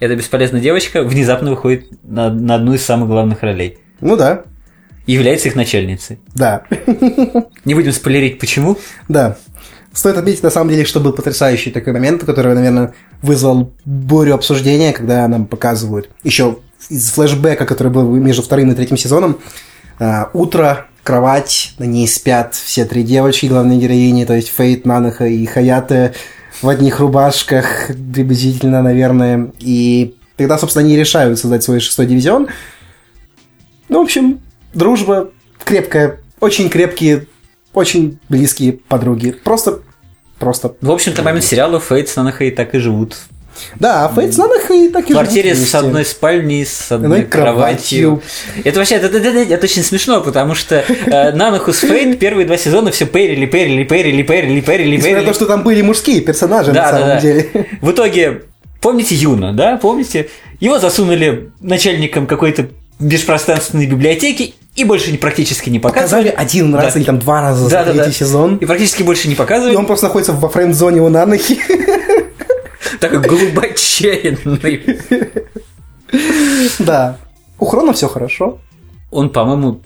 S1: Эта бесполезная девочка внезапно выходит на, на одну из самых главных ролей.
S2: Ну да,
S1: И является их начальницей.
S2: да,
S1: Не будем спойлерить, почему.
S2: да. Стоит отметить, на самом деле, что был потрясающий такой момент, который, наверное, вызвал бурю обсуждения, когда нам показывают еще из флешбека, который был между вторым и третьим сезоном, а, утро, кровать, на ней спят все три девочки, главные героини, то есть Фейт, Нанаха и Хаята в одних рубашках, приблизительно, наверное. И тогда, собственно, они решают создать свой шестой дивизион. Ну, в общем, дружба крепкая, очень крепкие, очень близкие подруги. Просто, просто.
S1: В общем-то, момент сериала Фейт с Нанахой так и живут.
S2: Да, а Фейт с Нанахой так
S1: В
S2: и
S1: квартире
S2: живут
S1: с
S2: вместе.
S1: одной спальней, с одной кроватью.
S2: кроватью.
S1: Это вообще, это, это- это- это очень смешно, потому что э, Нанаху с Фейт первые два сезона все перили, перили, перили, перили, перили,
S2: Несмотря на
S1: перили.
S2: то, что там были мужские персонажи,
S1: Да,
S2: на
S1: да,
S2: самом
S1: да.
S2: деле.
S1: В итоге, помните Юна, да, помните? Его засунули начальником какой-то межпространственной библиотеки и больше не, практически не
S2: Показали
S1: показывали.
S2: один раз
S1: Да.
S2: или там два раза за
S1: Да, да,
S2: третий
S1: да.
S2: сезон.
S1: И практически больше не
S2: И
S1: показывали.
S2: он просто находится во френд-зоне у Нанахи.
S1: Такой голубочайный.
S2: Да. У Хрона все хорошо.
S1: Он, по-моему,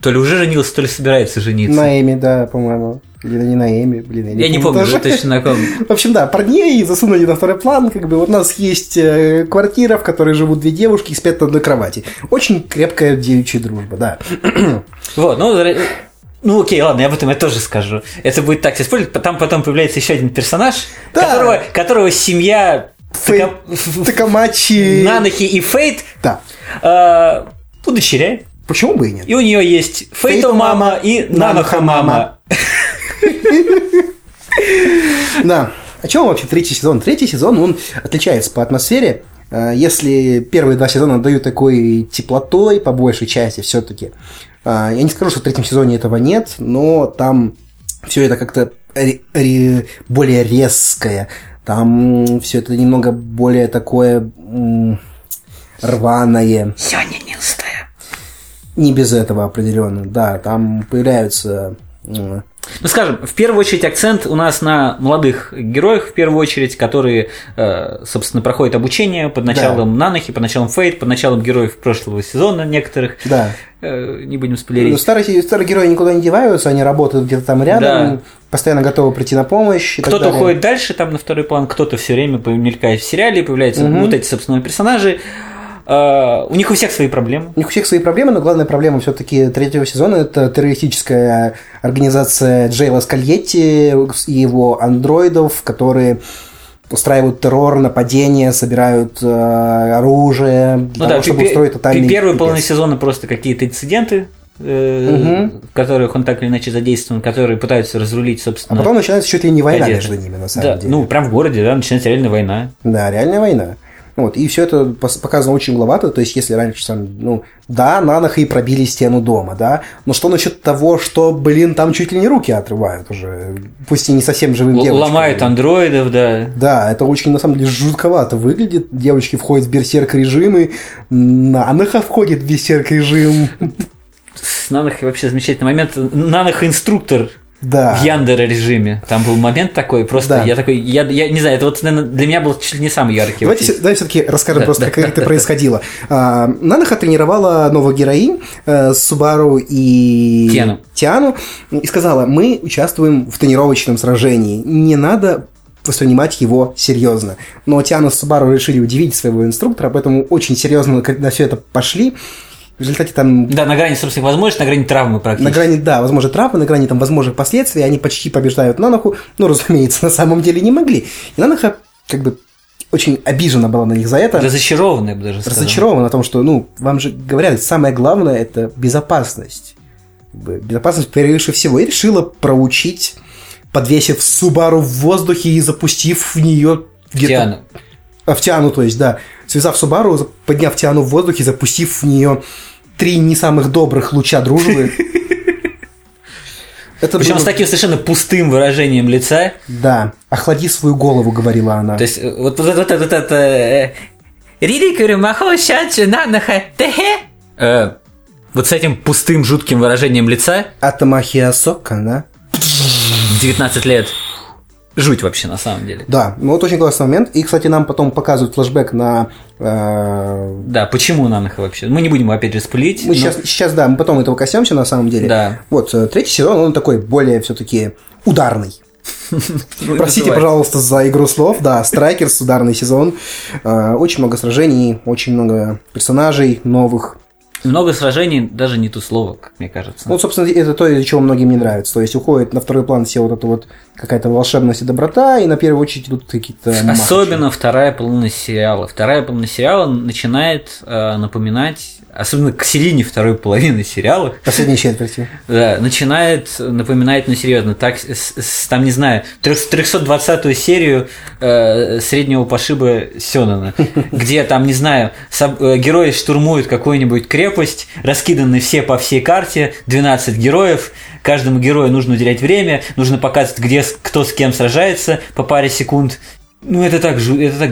S1: то ли уже женился, то ли собирается жениться.
S2: На Эми, да, по-моему. Или не на Эми, блин,
S1: Я не помню
S2: даже.
S1: уже точно на ком.
S2: В общем, да, парней засунули на второй план. Как бы вот у нас есть э, квартира, в которой живут две девушки и спят на одной кровати. Очень крепкая девичья дружба, да.
S1: Вот, ну, ну окей, ладно, я об этом я тоже скажу. Это будет так использовать. Там потом появляется еще один персонаж,
S2: Да.
S1: которого, которого семья
S2: Фей-
S1: Така-
S2: Такамачи.
S1: Нанахи и Фейт
S2: Да.
S1: э, удочеряет.
S2: Почему бы и нет?
S1: И у нее есть Фейто мама и Нанаха мама.
S2: Да. О чем вообще третий сезон? Третий сезон, он отличается по атмосфере. Э, Если первые два сезона дают такой теплотой, по большей части все-таки. Я не скажу, что в третьем сезоне этого нет, но там все это как-то более резкое. Там все это немного более такое рваное.
S1: Сёнинистая.
S2: Не без этого определенно, да. Там появляются
S1: Ну, скажем, в первую очередь акцент у нас на молодых героях, в первую очередь, которые, э, собственно, проходят обучение под началом Нанахи, под началом Фейт, под началом героев прошлого сезона некоторых.
S2: да.
S1: Э, Не будем
S2: Ну,
S1: спойлерить.
S2: старые, старые герои никуда не деваются, они работают где-то там рядом,
S1: Да.
S2: постоянно готовы прийти на помощь.
S1: Кто-то уходит дальше, там на второй план, кто-то все время мелькает в сериале, появляются
S2: Мгм.
S1: вот эти, собственно, персонажи. Э, У них у всех свои проблемы.
S2: У них у всех свои проблемы, но главная проблема все-таки третьего сезона это террористическая организация Джейла Скальетти и его андроидов, которые устраивают террор, нападения, собирают э, оружие
S1: Ну
S2: того,
S1: да,
S2: чтобы
S1: пе-
S2: устроить тотальный
S1: пе- первые половины сезона просто какие-то инциденты, э,
S2: Мгм.
S1: в которых он так или иначе задействован, которые пытаются разрулить,
S2: А
S1: собственно.
S2: потом начинается чуть ли не война
S1: кадеты.
S2: между ними, на самом
S1: да,
S2: деле.
S1: ну, прям в городе, да, начинается реальная война.
S2: Да, реальная война. Вот, и все это показано очень угловато, то есть если раньше там, ну, да, Нанаха и пробили стену дома, да, но что насчет того, что, блин, там чуть ли не руки отрывают уже, пусть и не совсем живым
S1: Л-
S2: девочкам.
S1: Ломают андроидов, да.
S2: Да, это очень, на самом деле, жутковато выглядит. Девочки входят в берсерк-режимы, Нанаха входит в берсерк-режим.
S1: С Нанахой вообще замечательный момент. Нанаха инструктор
S2: Да.
S1: в Яндера режиме. Там был момент такой, просто
S2: Да.
S1: я такой, я, я не знаю, это вот наверное, для меня был чуть ли не самый яркий.
S2: Давайте,
S1: вообще.
S2: давайте все-таки расскажем
S1: Да,
S2: просто,
S1: да,
S2: как
S1: да,
S2: это
S1: да,
S2: происходило. А, Нанаха тренировала новых героинь э, Субару и
S1: Тиану.
S2: Тиану и сказала, мы участвуем в тренировочном сражении, не надо воспринимать его серьезно. Но Тиану с Субару решили удивить своего инструктора, поэтому очень серьезно на все это пошли. В результате там
S1: Да, на грани собственных возможностей, на грани травмы
S2: на
S1: практически.
S2: грани, да, возможно, травмы, на грани там возможных последствий, они почти побеждают Нанаху, но, разумеется, на самом деле не могли. И Нанаха как бы очень обижена была на них за это.
S1: Разочарованный, я бы даже сказал.
S2: разочарована о том, что, ну, вам же говорят, самое главное – это безопасность. Безопасность превыше всего. И решила проучить, подвесив Субару в воздухе и запустив в нее где-то...
S1: Тиану.
S2: А, в Тиану, то есть, да. Связав Субару, подняв Тиану в воздухе, запустив в нее три не самых добрых луча дружбы. Это
S1: Причем
S2: было-
S1: с таким совершенно пустым выражением лица.
S2: Да. «Охлади свою голову», говорила она.
S1: То есть, э, вот, вот это, вот это, э, Ририкуру махо щачу нанаха техе. Э, вот с этим пустым жутким выражением лица
S2: 頭冷やそうか, да?
S1: в 19 лет. Жуть вообще на самом деле.
S2: Да, ну вот очень классный момент. И, кстати, нам потом показывают флешбэк на... э,
S1: Да, почему Наноха вообще? Мы не будем опять же спойлить.
S2: Мы
S1: но-
S2: сейчас, сейчас, да, мы потом этого коснемся на самом деле.
S1: Да.
S2: Вот, э, третий сезон, он такой более все-таки ударный. Простите, пожалуйста, за игру слов. Да, StrikerS, ударный сезон. Э, Очень много сражений, очень много персонажей новых.
S1: Много сражений, даже не то слово, как мне кажется.
S2: Ну, собственно, это то, из-за чего многим не нравится. То есть уходит на второй план все вот это вот какая-то волшебность и доброта, и на первую очередь идут какие-то махачи.
S1: Особенно вторая половина сериала. Вторая половина сериала начинает э, напоминать, особенно к середине второй половины сериала,
S2: Последней четверти.
S1: да, начинает напоминать, ну серьезно, так, с- с- там, не знаю, 320-ю серию э, среднего пошиба Сёнона, где там, не знаю, соб- э, герои штурмуют какую-нибудь крепость, раскиданы все по всей карте, 12 героев, каждому герою нужно уделять время, нужно показывать, где кто с кем сражается по паре секунд. Ну, это так, жу- это так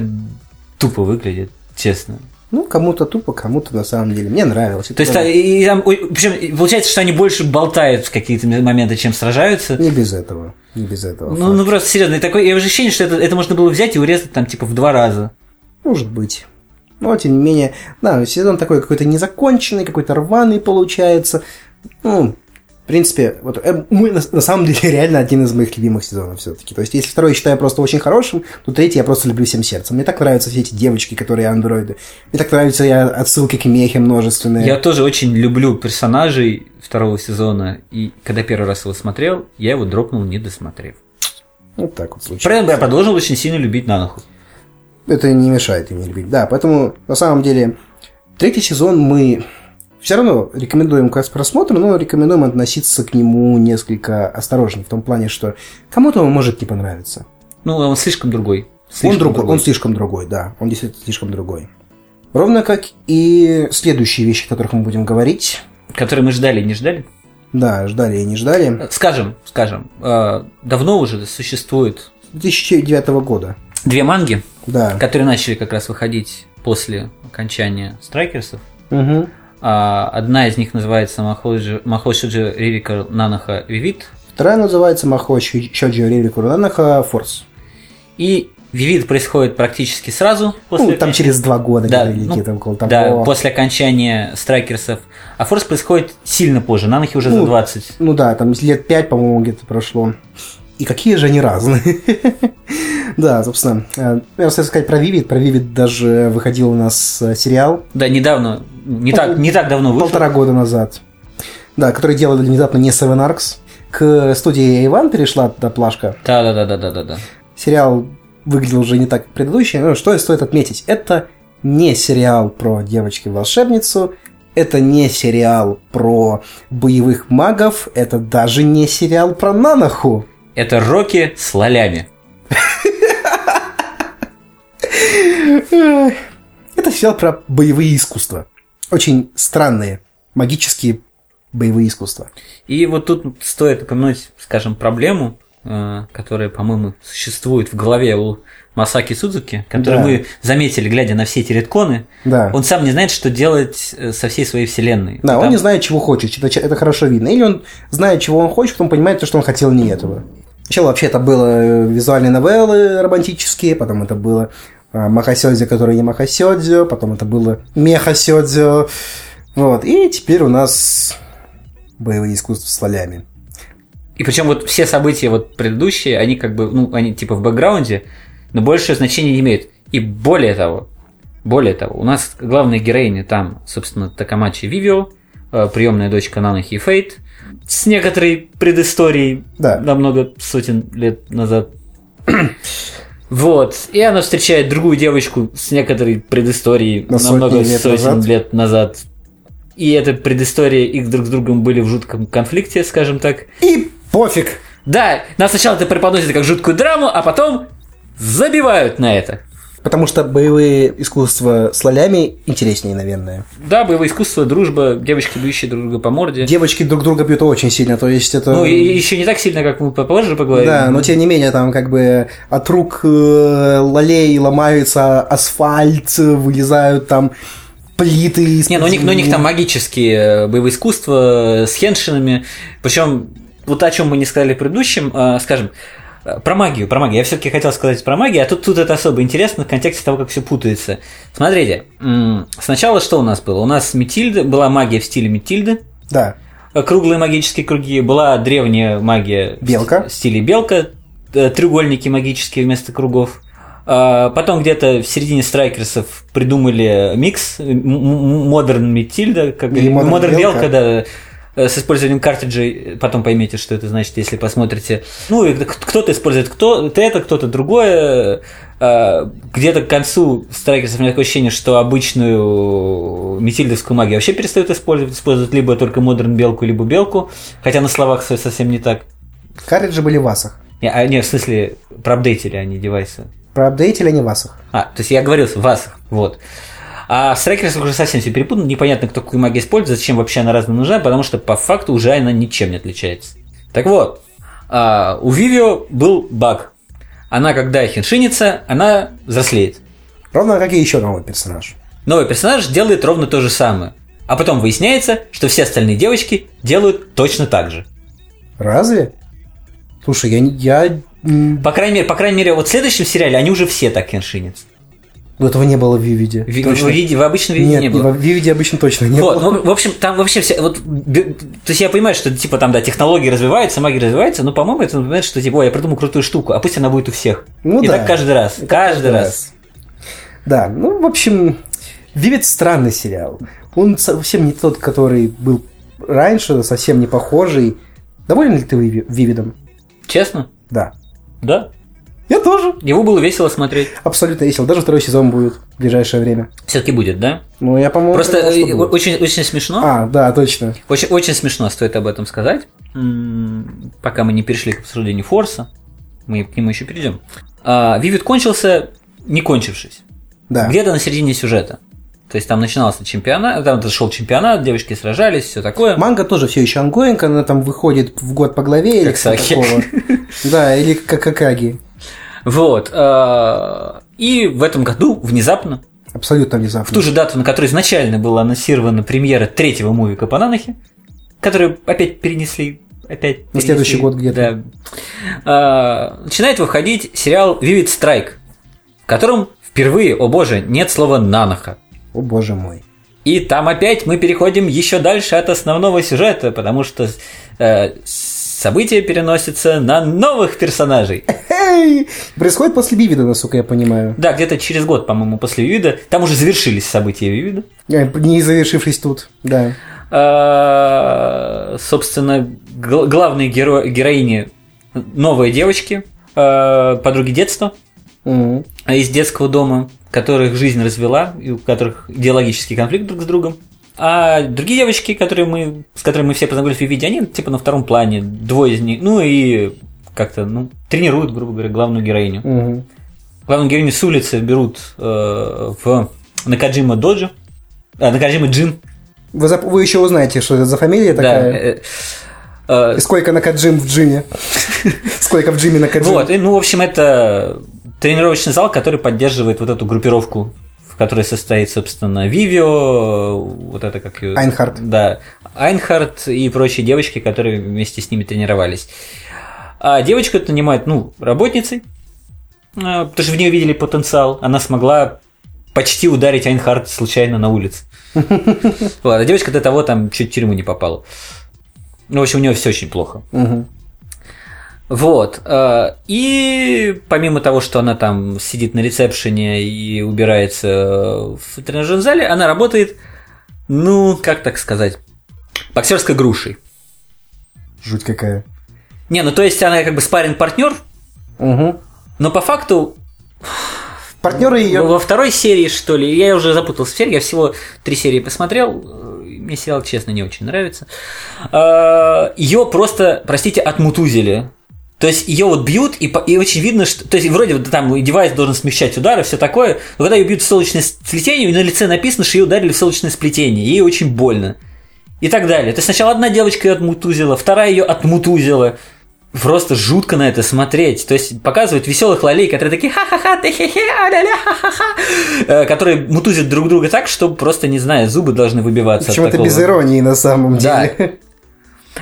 S1: тупо выглядит, честно.
S2: Ну, кому-то тупо, кому-то на самом деле. Мне нравилось.
S1: То есть, та- и там, ой, причем получается, что они больше болтают в какие-то моменты, чем сражаются.
S2: Не без этого. Не без этого.
S1: Ну,
S2: факт.
S1: ну просто серьезно, и такое, я уже ощущение, что это, это можно было взять и урезать там типа в два раза.
S2: Может быть. Но, тем не менее, да, сезон такой какой-то незаконченный, какой-то рваный получается. Ну, в принципе, вот э, мой, на, на самом деле реально один из моих любимых сезонов все-таки. То есть, если второй я считаю просто очень хорошим, то третий я просто люблю всем сердцем. Мне так нравятся все эти девочки, которые андроиды. Мне так нравятся я отсылки к мехе множественные.
S1: Я тоже очень люблю персонажей второго сезона, и когда первый раз его смотрел, я его дропнул, не досмотрев.
S2: Вот так вот случилось.
S1: Этом я продолжил очень сильно любить Нанаху.
S2: это не мешает не любить. Да, поэтому на самом деле третий сезон мы все равно рекомендуем к просмотру, но рекомендуем относиться к нему несколько осторожно, в том плане, что кому-то он может не понравиться.
S1: Ну, он слишком другой.
S2: он,
S1: Слишком
S2: другой, он слишком другой, да, он действительно слишком другой. Ровно как и следующие вещи, о которых мы будем говорить.
S1: Который мы ждали и не ждали.
S2: Да, ждали и не ждали.
S1: Скажем, скажем, э, давно уже существует
S2: 2009 года.
S1: две манги,
S2: Да.
S1: которые начали как раз выходить после окончания Страйкерсов.
S2: Мгм.
S1: А, Одна из них называется Махошиджи Ририка Нанаха Вивит.
S2: Вторая называется Махо Чоджи Рири Куранаха Форс.
S1: И Вивит происходит практически сразу после
S2: Ну, там через два года
S1: Да,
S2: говорили,
S1: ну,
S2: где-то около того.
S1: Да, после окончания Страйкерсов. А Форс происходит сильно позже, Нанахи уже за
S2: Ну,
S1: 20.
S2: Ну да, там лет пять, по-моему, где-то прошло. И какие же они разные. Да, собственно. э, Я хотел сказать про Вивид. Про Вивид даже выходил у нас э, сериал
S1: Да, недавно, не так, не так давно вышел.
S2: полтора года назад. Да, который делали внезапно не Seven Arcs. К студии Иван перешла туда плашка.
S1: Да, да, да, да, да, да.
S2: Сериал выглядел уже не так, как предыдущий. Ну, что стоит отметить? Это не сериал про девочки-волшебницу, это не сериал про боевых магов, это даже не сериал про Нанаху.
S1: Это Рокки с лолями.
S2: Это сериал про боевые искусства. Очень странные магические боевые искусства.
S1: И вот тут стоит упомянуть, скажем, проблему, э, которая, по-моему, существует в голове у Масаки Судзуки, которую
S2: Да.
S1: мы заметили, глядя на все эти редконы.
S2: Да.
S1: Он сам не знает, что делать э, со всей своей вселенной.
S2: Да, он
S1: Там-
S2: не знает, чего хочет, это, это хорошо видно. Или он знает, чего он хочет, потом понимает, что он хотел не этого. Сначала вообще это было э, визуальные новеллы романтические, потом это было э, Махасёдзё, который не Махасёдзё, потом это было Мехасёдзё. Вот, и теперь у нас боевые искусства с лолями.
S1: И причем вот все события вот предыдущие, они как бы, ну, они типа в бэкграунде, но большее значение не имеют. И более того, более того, у нас главная героиня там, собственно, Такамачи Вивио, приемная дочка Нанахи Фейт, с некоторой предысторией
S2: Да.
S1: на много сотен лет назад. Вот. И она встречает другую девочку с некоторой предысторией
S2: На
S1: много
S2: лет
S1: сотен
S2: назад.
S1: лет назад. И эта предыстория, их друг с другом были в жутком конфликте, скажем так.
S2: И пофиг!
S1: Да, нас сначала это преподносят как жуткую драму, а потом забивают на это.
S2: Потому что боевые искусства с лолями интереснее, наверное.
S1: Да, боевое искусство, дружба, девочки, бьющие друг друга по морде.
S2: Девочки друг друга бьют очень сильно, то есть это...
S1: Ну, и еще не так сильно, как мы попозже поговорим.
S2: Да, но тем не менее, там как бы от рук э, лолей ломаются асфальт, вылезают там плиты из
S1: Не, ну у них, ну, у них там магические э, боевые искусства с хеншинами. Причем, вот о чем мы не сказали в предыдущем, э, скажем, э, про магию, про магию. Я все-таки хотел сказать про магию, а тут, тут это особо интересно в контексте того, как все путается. Смотрите, сначала что у нас было? У нас Метильда, была магия в стиле Метильды,
S2: Да.
S1: э, круглые магические круги, была древняя магия в
S2: Белка.
S1: в стиле белка, э, треугольники магические вместо кругов. Потом где-то в середине StrikerS ов придумали микс modern Midchilda, как
S2: Или
S1: модерн
S2: Белка.
S1: белка, да, э, с использованием картриджей, потом поймете, что это значит, если посмотрите. Ну, и кто-то использует кто то это, кто-то другое. А, Где-то к концу StrikerS ов у меня такое ощущение, что обычную мидчильдовскую магию вообще перестают использовать, используют либо только модерн белку, либо Белку, хотя на словах со- совсем не так.
S2: Картриджи были в васах.
S1: Не, а, не, в смысле, проапдейтили они девайсы.
S2: Проапдейтили они в васах.
S1: А, то есть я говорил в вас, вот. А с трекером уже совсем все перепутано, непонятно, кто какую магию использует, зачем вообще она разная нужна, потому что по факту уже она ничем не отличается. Так вот, а, у Вивио был баг. Она, когда хеншинится, она взрослеет.
S2: Ровно как и еще новый персонаж.
S1: Новый персонаж делает ровно то же самое. А потом выясняется, что все остальные девочки делают точно так же.
S2: Разве? Слушай, я, я
S1: По крайней мере, по крайней мере, вот в следующем сериале они уже все так хеншинятся.
S2: этого не было в Вивиде.
S1: В, в,
S2: Точно.
S1: виде- в обычном виде
S2: Нет,
S1: не было.
S2: в Вивиде обычно точно не
S1: Вот,
S2: было.
S1: ну, в общем, там вообще все, вот, то есть я понимаю, что типа там, да, технологии развиваются, магия развивается, но, по-моему, это напоминает, что типа, ой, я придумал крутую штуку, а пусть она будет у всех.
S2: Ну
S1: И
S2: да.
S1: так каждый раз, каждый, раз.
S2: Да, ну, в общем, Вивид странный сериал. Он совсем не тот, который был раньше, совсем не похожий. Доволен ли ты Виви- Вивидом?
S1: Честно?
S2: Да.
S1: Да.
S2: Я тоже.
S1: Его было весело смотреть.
S2: Абсолютно весел. Даже второй сезон будет в ближайшее время.
S1: Все-таки будет, да?
S2: Ну, я, по-моему...
S1: Просто э,
S2: будет.
S1: очень, очень смешно.
S2: А, да, точно.
S1: Очень, очень смешно стоит об этом сказать. Пока мы не перешли к обсуждению Форса, мы к нему еще перейдем. А, Вивид кончился, не кончившись.
S2: Да.
S1: Где-то на середине сюжета. То есть там начинался чемпионат, там шел чемпионат, девочки сражались, все такое.
S2: Манга тоже все еще ongoing, она там выходит в год по главе или
S1: Как
S2: что
S1: Саки.
S2: такого. Да, или как Акаги.
S1: Вот. а, И в этом году внезапно,
S2: Абсолютно
S1: в
S2: внезапно.
S1: ту же дату, на которой изначально была анонсирована премьера третьего мувика по Нанохе, которую опять перенесли. Опять
S2: На следующий
S1: перенесли,
S2: год где-то.
S1: Да. А, Начинает выходить сериал Vivid Strike, в котором впервые, о боже, нет слова наноха.
S2: О боже мой.
S1: И там опять мы переходим еще дальше от основного сюжета, потому что э, события переносятся на новых персонажей.
S2: Происходит после Бивида, насколько я понимаю.
S1: Да, где-то через год, по-моему, после Вивида. Там уже завершились события Вивида.
S2: Э, Не завершившись тут, да.
S1: А, Собственно, гл- главные геро- героини новые девочки, а, подруги детства из детского дома, которых жизнь развела, и у которых идеологический конфликт друг с другом. А другие девочки, которые мы, с которыми мы все познакомились в Вивиде, они типа на втором плане, двое из них, ну и как-то, ну, тренируют, грубо говоря, главную героиню.
S2: Мгм.
S1: Главную героиню с улицы берут э, в Накаджима Доджи, а, Накаджима Джин,
S2: Вы, зап- вы еще узнаете, что это за фамилия
S1: да,
S2: такая.
S1: э, э,
S2: И сколько на Каджим в джиме. Сколько в джиме на Каджим.
S1: Вот, и, ну, в общем, это тренировочный зал, который поддерживает вот эту группировку, в которой состоит, собственно, Вивио, вот это как ее...
S2: Айнхард.
S1: Да, Айнхард и прочие девочки, которые вместе с ними тренировались. А девочку это нанимают, ну, работницей, а, потому что в нее видели потенциал. Она смогла почти ударить Айнхард случайно на улице. А девочка до того там чуть в тюрьму не попала. Ну, в общем, у нее все очень плохо.
S2: Мгм.
S1: Вот. э, И помимо того, что она там сидит на ресепшене и убирается в тренажерном зале, она работает, ну, как так сказать, боксерской грушей.
S2: Жуть какая.
S1: Не, ну то есть она как бы спаринг партнер,
S2: Мгм.
S1: но по факту
S2: Партнеры ее...
S1: во второй серии, что ли, я уже запутался в серии, я всего три серии посмотрел, э, мне сериал, честно, не очень нравится. Ее просто, простите, отмутузили. То есть ее вот бьют, и, и очень видно, что. То есть вроде вот там девайс должен смягчать удары, все такое, но когда ее бьют в солнечное сплетение, и на лице написано, что ее ударили в солнечное сплетение, ей очень больно. И так далее. То есть сначала одна девочка ее отмутузила, вторая ее отмутузила. Просто жутко на это смотреть. То есть показывают веселых лолей, которые такие ха-ха-ха, ты хе хе а-ля-ля, ха-ха-ха, которые мутузят друг друга так, что просто, не знаю, зубы должны выбиваться.
S2: Почему это без иронии на самом деле.
S1: Да.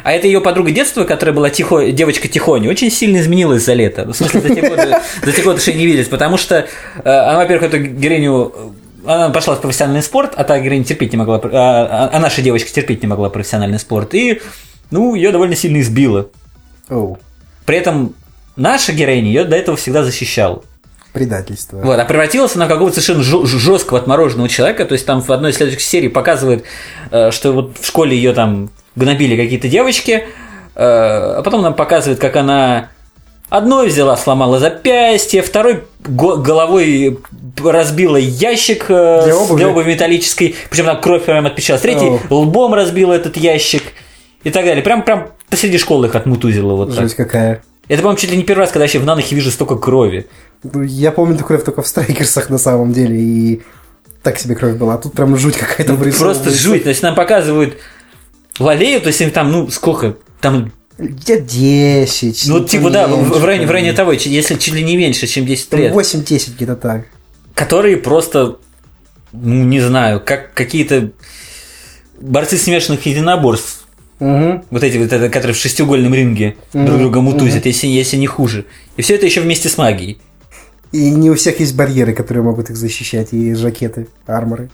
S1: А это ее подруга детства, которая была тихо, девочка Тихоня, очень сильно изменилась за лето. В смысле, за те годы, за те годы, что не виделись. Потому что э, она, во-первых, эту героиню она пошла в профессиональный спорт, а та героиня терпеть не могла, а, а, а наша девочка терпеть не могла профессиональный спорт. И, ну, ее довольно сильно избило.
S2: Oh.
S1: При этом наша героиня ее до этого всегда защищала.
S2: Предательство.
S1: Вот, а превратилась она в какого-то совершенно жесткого отмороженного человека. То есть там в одной из следующих серий показывает, э, что вот в школе ее там гнобили какие-то девочки, э, а потом нам показывает, как она одной взяла, сломала запястье, второй головой разбила ящик э, для обуви, для обуви металлической, причем там кровь прям отпечаталась, третий oh. лбом разбила этот ящик и так далее. Прям, прям посреди школы их отмутузила вот
S2: Жесть
S1: так.
S2: какая.
S1: Это, по-моему, чуть ли не первый раз, когда вообще в нанохе вижу столько крови.
S2: Ну, я помню эту кровь только в страйкерсах на самом деле, и так себе кровь была. А тут прям жуть какая-то
S1: ну, Просто жуть. То есть нам показывают Валею, то есть там, ну, сколько? Там
S2: где 10.
S1: Ну, типа, да, в, в, районе, в районе того, если чуть ли не меньше, чем 10 лет.
S2: 8-10 где-то так.
S1: Которые просто, ну, не знаю, как какие-то борцы смешанных единоборств.
S2: Угу.
S1: Вот эти вот, это, которые в шестиугольном ринге угу. друг друга мутузят, угу. если, если не хуже. И все это еще вместе с магией.
S2: И не у всех есть барьеры, которые могут их защищать, и жакеты, арморы.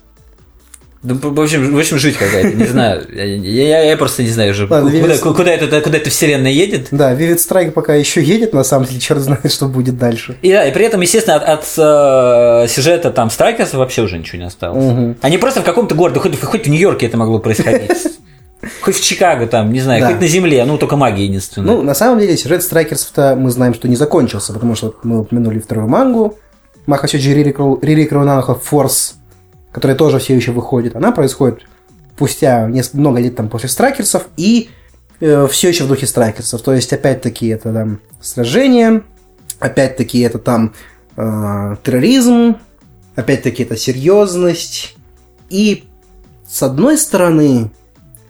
S1: Ну, в общем, в общем, жуть какая-то, не знаю. Я, я, я просто не знаю уже, Ладно, куда, Vivid... куда, это, куда эта вселенная едет.
S2: Да, Vivid Strike пока еще едет, на самом деле, черт знает, что будет дальше.
S1: И да, и при этом, естественно, от, от э, сюжета там Страйкерс вообще уже ничего не осталось. Угу. Они просто в каком-то городе, хоть, хоть в Нью-Йорке это могло происходить. Хоть в Чикаго там, не знаю, да. хоть на Земле, ну только магия единственная.
S2: Ну, на самом деле, сюжет Страйкерсов-то мы знаем, что не закончился, потому что мы упомянули вторую мангу. Махасёджи Рири Кроунаха Форс, которая тоже все еще выходит. Она происходит спустя много лет там после страйкерсов и э, все еще в духе страйкерсов. То есть, опять-таки, это там сражение, опять-таки, это там э, терроризм, опять-таки, это серьезность. И с одной стороны,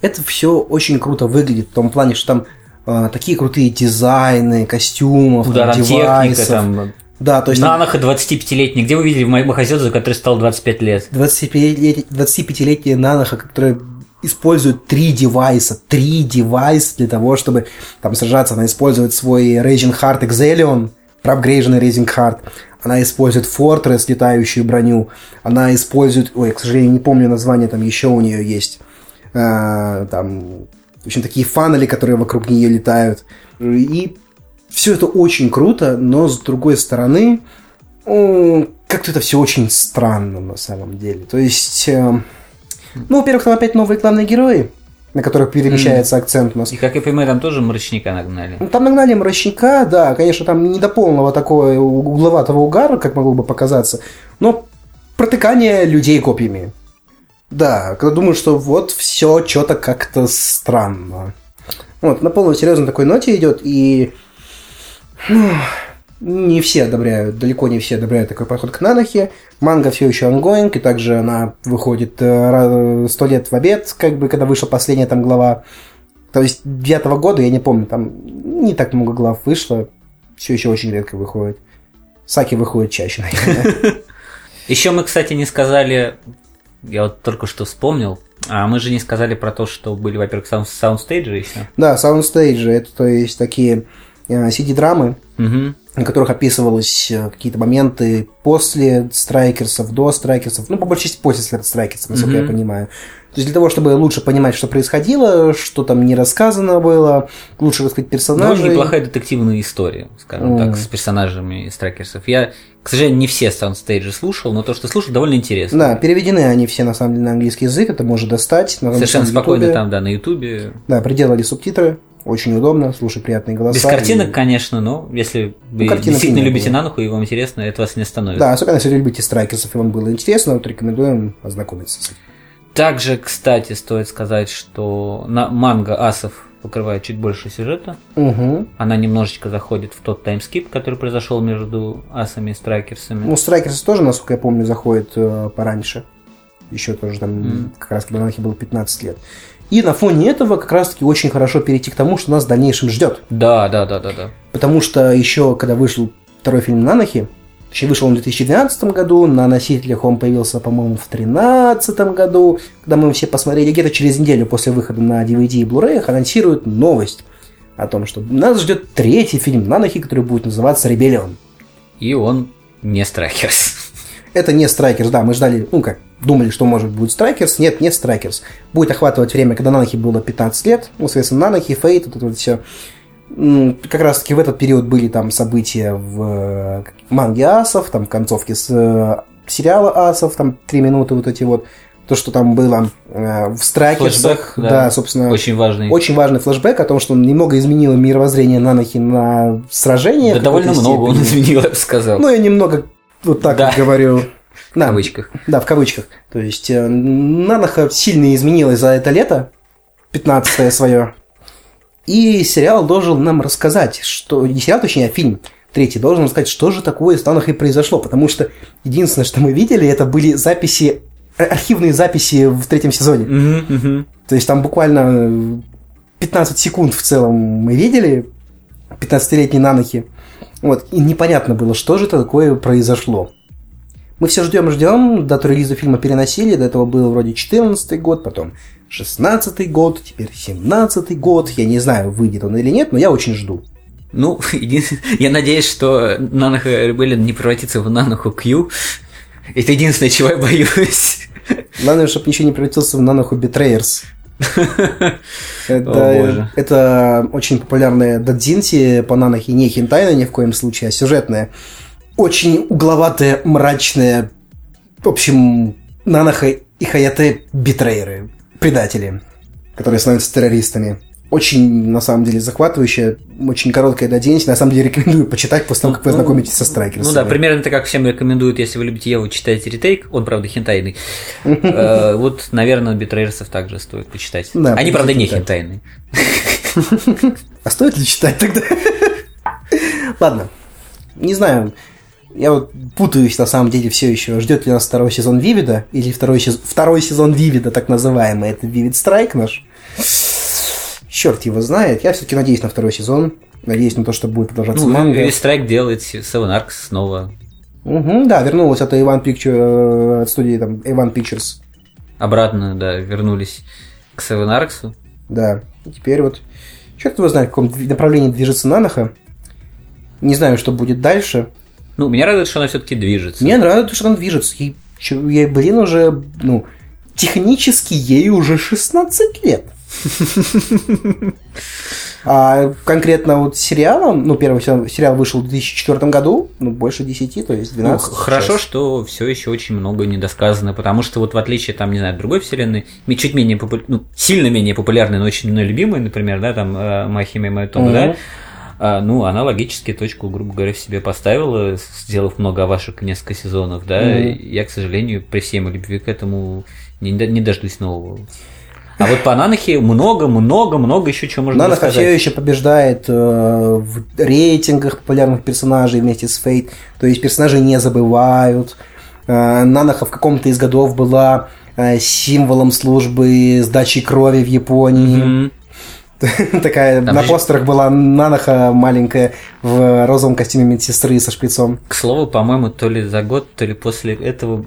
S2: это все очень круто выглядит в том плане, что там э, такие крутые дизайны, костюмов,
S1: да, там, девайсов. Техника, там
S2: да, то есть...
S1: Наноха 25-летний. Где вы видели Махазёдзу, который стал 25 лет?
S2: 25-летняя Наноха, которая использует три девайса, три девайса для того, чтобы там сражаться. Она использует свой Raging Heart Exelion, проапгрейженный Raging Heart. Она использует Fortress, летающую броню. Она использует... Ой, к сожалению, не помню название, там еще у нее есть. А, там, в общем, такие фанали, которые вокруг нее летают. И все это очень круто, но с другой стороны, как-то это все очень странно на самом деле. То есть, э, ну, во-первых, там опять новые главные герои, на которых перемещается mm. акцент у нас.
S1: И, как я понимаю, там тоже мрачника нагнали.
S2: Ну, там нагнали мрачника, да, конечно, там не до полного такого угловатого угара, как могло бы показаться, но протыкание людей копьями. Да, когда думаю, что вот все что-то как-то странно. Вот, на полном серьезно такой ноте идет, и ну, не все одобряют, далеко не все одобряют такой подход к нанохе. Манга все еще ongoing, и также она выходит э, сто лет в обед, как бы, когда вышла последняя там глава. То есть девятого года, я не помню, там не так много глав вышло, все еще очень редко выходит. Саки выходит чаще, наверное.
S1: Еще мы, кстати, не сказали, я вот только что вспомнил, а мы же не сказали про то, что были, во-первых, sound stage и еще.
S2: Да, sound stage и, это то есть такие CD-драмы,
S1: э, угу.
S2: на которых описывались э, какие-то моменты после StrikerS ов, до StrikerS ов, ну, по большей части после StrikerS ов, насколько угу. я понимаю. То есть для того, чтобы лучше понимать, что происходило, что там не рассказано было, лучше рассказать персонажей.
S1: Ну, неплохая детективная история, скажем мм. так, с персонажами StrikerS ов. Я, к сожалению, не все sound stage и слушал, но то, что слушал, довольно интересно.
S2: Да, переведены они все, на самом деле, на английский язык, это можно достать.
S1: На Совершенно спокойно там, да, на ютубе.
S2: Да, приделали субтитры. Очень удобно, слушай приятные голоса.
S1: Без картинок, и... конечно, но если вы ну, действительно любите Наноху и вам интересно, это вас не остановит.
S2: Да, особенно если любите StrikerS ов и вам было интересно, вот рекомендуем ознакомиться с этим.
S1: Также, кстати, стоит сказать, что на манга асов покрывает чуть больше сюжета.
S2: Угу.
S1: Она немножечко заходит в тот timeskip, который произошел между асами и StrikerS ами.
S2: Ну, StrikerS тоже, насколько я помню, заходит э, пораньше. Еще тоже там,
S1: Мгм.
S2: как раз когда Нанохе было 15 лет. И на фоне этого как раз-таки очень хорошо перейти к тому, что нас в дальнейшем ждет.
S1: Да, да, да, да, да.
S2: Потому что еще, когда вышел второй фильм Нанохи, точнее, вышел он в 2012 году, на носителях он появился, по-моему, в 2013 году, когда мы все посмотрели, где-то через неделю после выхода на DVD и Blu-ray анонсируют новость о том, что нас ждет третий фильм Нанохи, который будет называться «Rebellion».
S1: И он не StrikerS.
S2: Это не StrikerS, да, мы ждали, ну как, думали, что может будет StrikerS, нет, не StrikerS. Будет охватывать время, когда Нанохе было 15 лет, ну, соответственно, Нанохе, Фейт, вот это вот все. Как раз таки в этот период были там события в э, манге Асов, там в концовке с э, сериала Асов, там три минуты вот эти вот. То, что там было э, в StrikerS
S1: ах,
S2: да.
S1: да.
S2: собственно,
S1: Очень важный.
S2: очень важный флешбэк о том, что он немного изменил мировоззрение Нанохи на сражение.
S1: Да довольно много он изменил, я бы сказал.
S2: Ну, я немного вот так
S1: Да.
S2: вот говорю.
S1: в
S2: Да,
S1: кавычках.
S2: да, в кавычках. То есть э, Наноха сильно изменилась за это лето, 15 свое. И сериал должен нам рассказать, что... Не сериал, точнее, а фильм третий должен нам сказать, что же такое с Нанохой произошло. Потому что единственное, что мы видели, это были записи, э, архивные записи в третьем сезоне.
S1: Мгм.
S2: То есть там буквально 15 секунд в целом мы видели 15-летней Нанохи. Вот, и непонятно было, что же такое произошло. Мы все ждем, ждем, дату релиза фильма переносили, до этого был вроде 14 год, потом 16 год, теперь 17 год. Я не знаю, выйдет он или нет, но я очень жду.
S1: Ну, я надеюсь, что Наноха Ребеллин не превратится в Наноху Q. Это единственное, чего я боюсь.
S2: Главное, чтобы ничего не превратился в Наноху Betrayers. Это, это очень популярная дадзинси по нанохе, не хентайна ни в коем случае, а сюжетная. Очень угловатая, мрачная. В общем, наноха и хаяте битрейеры, предатели, которые становятся террористами. Очень, на самом деле, захватывающая, очень короткая дадзинси. На самом деле, рекомендую почитать после того, как вы
S1: Ну,
S2: ознакомитесь со страйкерсами.
S1: Ну да, примерно так, как всем рекомендуют, если вы любите Еву, читайте ретейк. Он, правда, хентайный. Э, Вот, наверное, Битрейерсов также стоит почитать. Они, правда, не хентайные.
S2: А стоит ли читать тогда? Ладно. Не знаю. Я вот путаюсь, на самом деле, все еще. Ждет ли нас второй сезон Вивида? Или второй сезон Вивида, так называемый. Это Вивид Страйк наш. Черт его знает. Я все-таки надеюсь на второй сезон. Надеюсь на то, что будет продолжаться
S1: Ну,
S2: манга.
S1: и Страйк делает Seven Arcs снова
S2: Мгм, да, вернулась это Иван Picture, э, от студии там Иван Pictures.
S1: обратно, да, вернулись к Seven Arcs.
S2: Да. И теперь вот... Черт его знает, в каком направлении движется Наноха. Не знаю, что будет дальше.
S1: Ну, меня радует, что она все-таки движется.
S2: Мне нравится, что она движется. Ей, ей, блин, уже, ну, технически ей уже 16 лет. А конкретно вот сериалом, ну, первый се- сериал вышел в 2004 году, ну, больше 10, то есть
S1: Ну,
S2: 12.
S1: хорошо,
S2: сейчас.
S1: что все еще очень много недосказано, потому что вот в отличие, там, не знаю, от другой вселенной, чуть менее попу- ну, сильно менее популярной, но очень мной любимой, например, да, там, Махиме Майтома,
S2: Мгм.
S1: да, а, ну, она логически точку, грубо говоря, в себе поставила, сделав много и несколько сезонов, да, и я, к сожалению, при всей моей любви к этому не, не дождусь нового. А вот по Нанохе много-много-много еще чего можно
S2: Наноха
S1: рассказать.
S2: все еще побеждает э, в рейтингах популярных персонажей вместе с Фейт. То есть персонажи не забывают. Э, Наноха в каком-то из годов была э, символом службы сдачи крови в Японии.
S1: Мгм.
S2: Такая
S1: Там
S2: на постерах была Наноха маленькая в розовом костюме медсестры со шприцом.
S1: К слову, по-моему, то ли за год, то ли после этого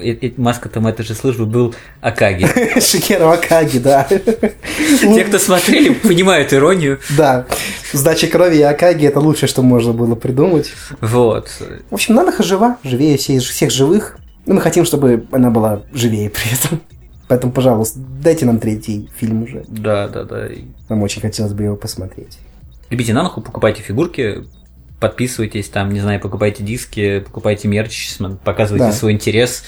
S1: э- маскотом этой же службы был Акаги.
S2: Шикеру Акаги, да.
S1: Те, кто смотрели, понимают иронию.
S2: Да, сдача крови и Акаги это лучшее, что можно было придумать.
S1: Вот.
S2: В общем, Наноха жива, живее всех живых. И мы хотим, чтобы она была живее при этом. Поэтому, пожалуйста, дайте нам третий фильм уже.
S1: Да, да, да.
S2: Нам очень хотелось бы его посмотреть.
S1: Любите наноху, покупайте фигурки, подписывайтесь там, не знаю, покупайте диски, покупайте мерч, показывайте
S2: Да.
S1: свой интерес,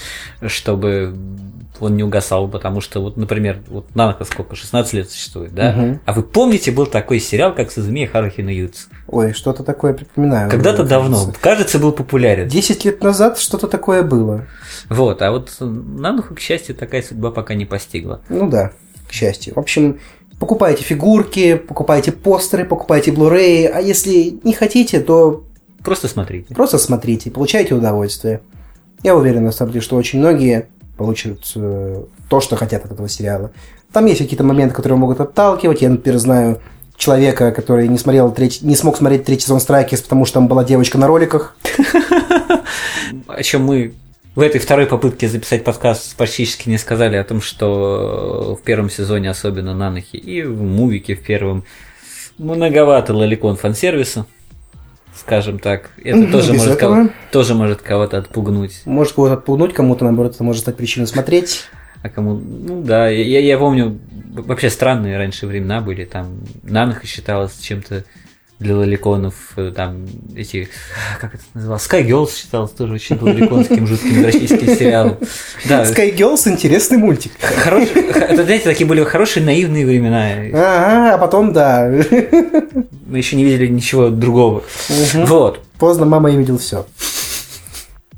S1: чтобы он не угасал, потому что, вот, например, вот Наноха сколько, 16 лет существует, да?
S2: Мгм.
S1: А вы помните, был такой сериал, как Сузуми Харухи на Юц?
S2: Ой, что-то такое припоминаю.
S1: Когда-то давно,
S2: кажется.
S1: кажется, был популярен.
S2: Десять лет назад что-то такое было.
S1: Вот, а вот Нануху, к счастью, такая судьба пока не постигла.
S2: Ну да, к счастью. В общем, покупайте фигурки, покупайте постеры, покупайте блуреи, а если не хотите, то
S1: Просто смотрите.
S2: просто смотрите, получайте удовольствие. Я уверен, на самом деле, что очень многие получат э, то, что хотят от этого сериала. Там есть какие-то моменты, которые могут отталкивать. Я, например, знаю человека, который не, смотрел третий, не смог смотреть третий сезон Страйкис, потому что там была девочка на роликах.
S1: О чем мы в этой второй попытке записать подкаст практически не сказали о том, что в первом сезоне, особенно на и в мувике в первом, многовато лоликон фан-сервиса, скажем так. Это тоже может,
S2: этого.
S1: кого- тоже может кого-то отпугнуть.
S2: Может кого-то отпугнуть, кому-то, наоборот, это может стать причиной смотреть.
S1: А кому... Ну да, я, я помню, вообще странные раньше времена были, там Наноха считалось чем-то для лоликонов, э, там эти, как это называлось, Sky Girls считалось тоже очень лоликонским жутким российским сериалом. Да,
S2: Sky Girls интересный мультик.
S1: хорош- это, знаете, такие были хорошие наивные времена.
S2: Ага, а потом, да.
S1: Мы еще не видели ничего другого.
S2: Мгм.
S1: Вот.
S2: Поздно мама и видел все.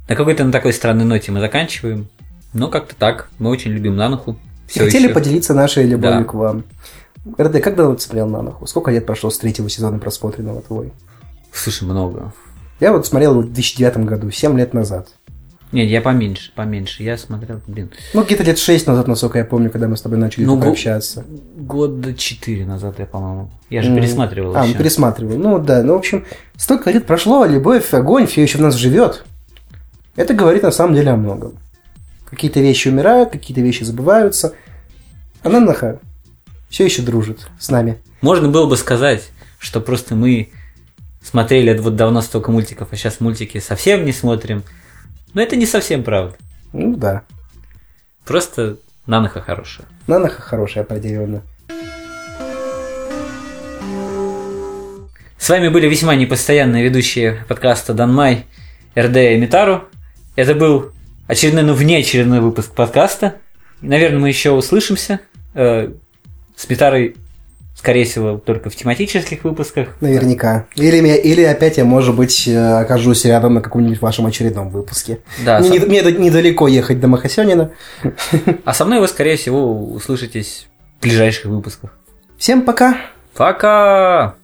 S1: На какой-то на такой странной ноте мы заканчиваем. Но как-то так. Мы очень любим Нануху. Всё
S2: Хотели
S1: ещё.
S2: поделиться нашей любовью
S1: Да.
S2: к вам. РД, как давно ты смотрел Наноху? Сколько лет прошло с третьего сезона просмотренного твой?
S1: Слушай, много.
S2: Я вот смотрел его в 2009 году, 7 лет назад.
S1: Нет, я поменьше, поменьше. Я смотрел, блин,
S2: Ну, где-то лет 6 назад, насколько я помню, когда мы с тобой начали
S1: Ну,
S2: общаться.
S1: года четыре назад я, по-моему. Я же
S2: М.
S1: пересматривал
S2: А, ну
S1: ещё.
S2: пересматривал. Ну да, ну в общем, столько лет прошло, а любовь, огонь, все еще в нас живет. Это говорит на самом деле о многом. Какие-то вещи умирают, какие-то вещи забываются. А Нанаха все еще дружит с нами.
S1: Можно было бы сказать, что просто мы смотрели вот давно столько мультиков, а сейчас мультики совсем не смотрим. Но это не совсем правда.
S2: Ну да.
S1: Просто Наноха хорошая.
S2: Нанаха хорошая, определенно.
S1: С вами были весьма непостоянные ведущие подкаста Данмай, РД и Митару. Это был очередной, ну, внеочередной выпуск подкаста. Наверное, мы еще услышимся. С Митарой, скорее всего, только в тематических выпусках.
S2: Наверняка. Или, или опять я, может быть, э, окажусь рядом на каком-нибудь вашем очередном выпуске.
S1: Да,
S2: мне,
S1: со-
S2: не- мне недалеко ехать до Махасенина.
S1: А со мной вы, скорее всего, услышитесь в ближайших выпусках.
S2: Всем пока!
S1: Пока!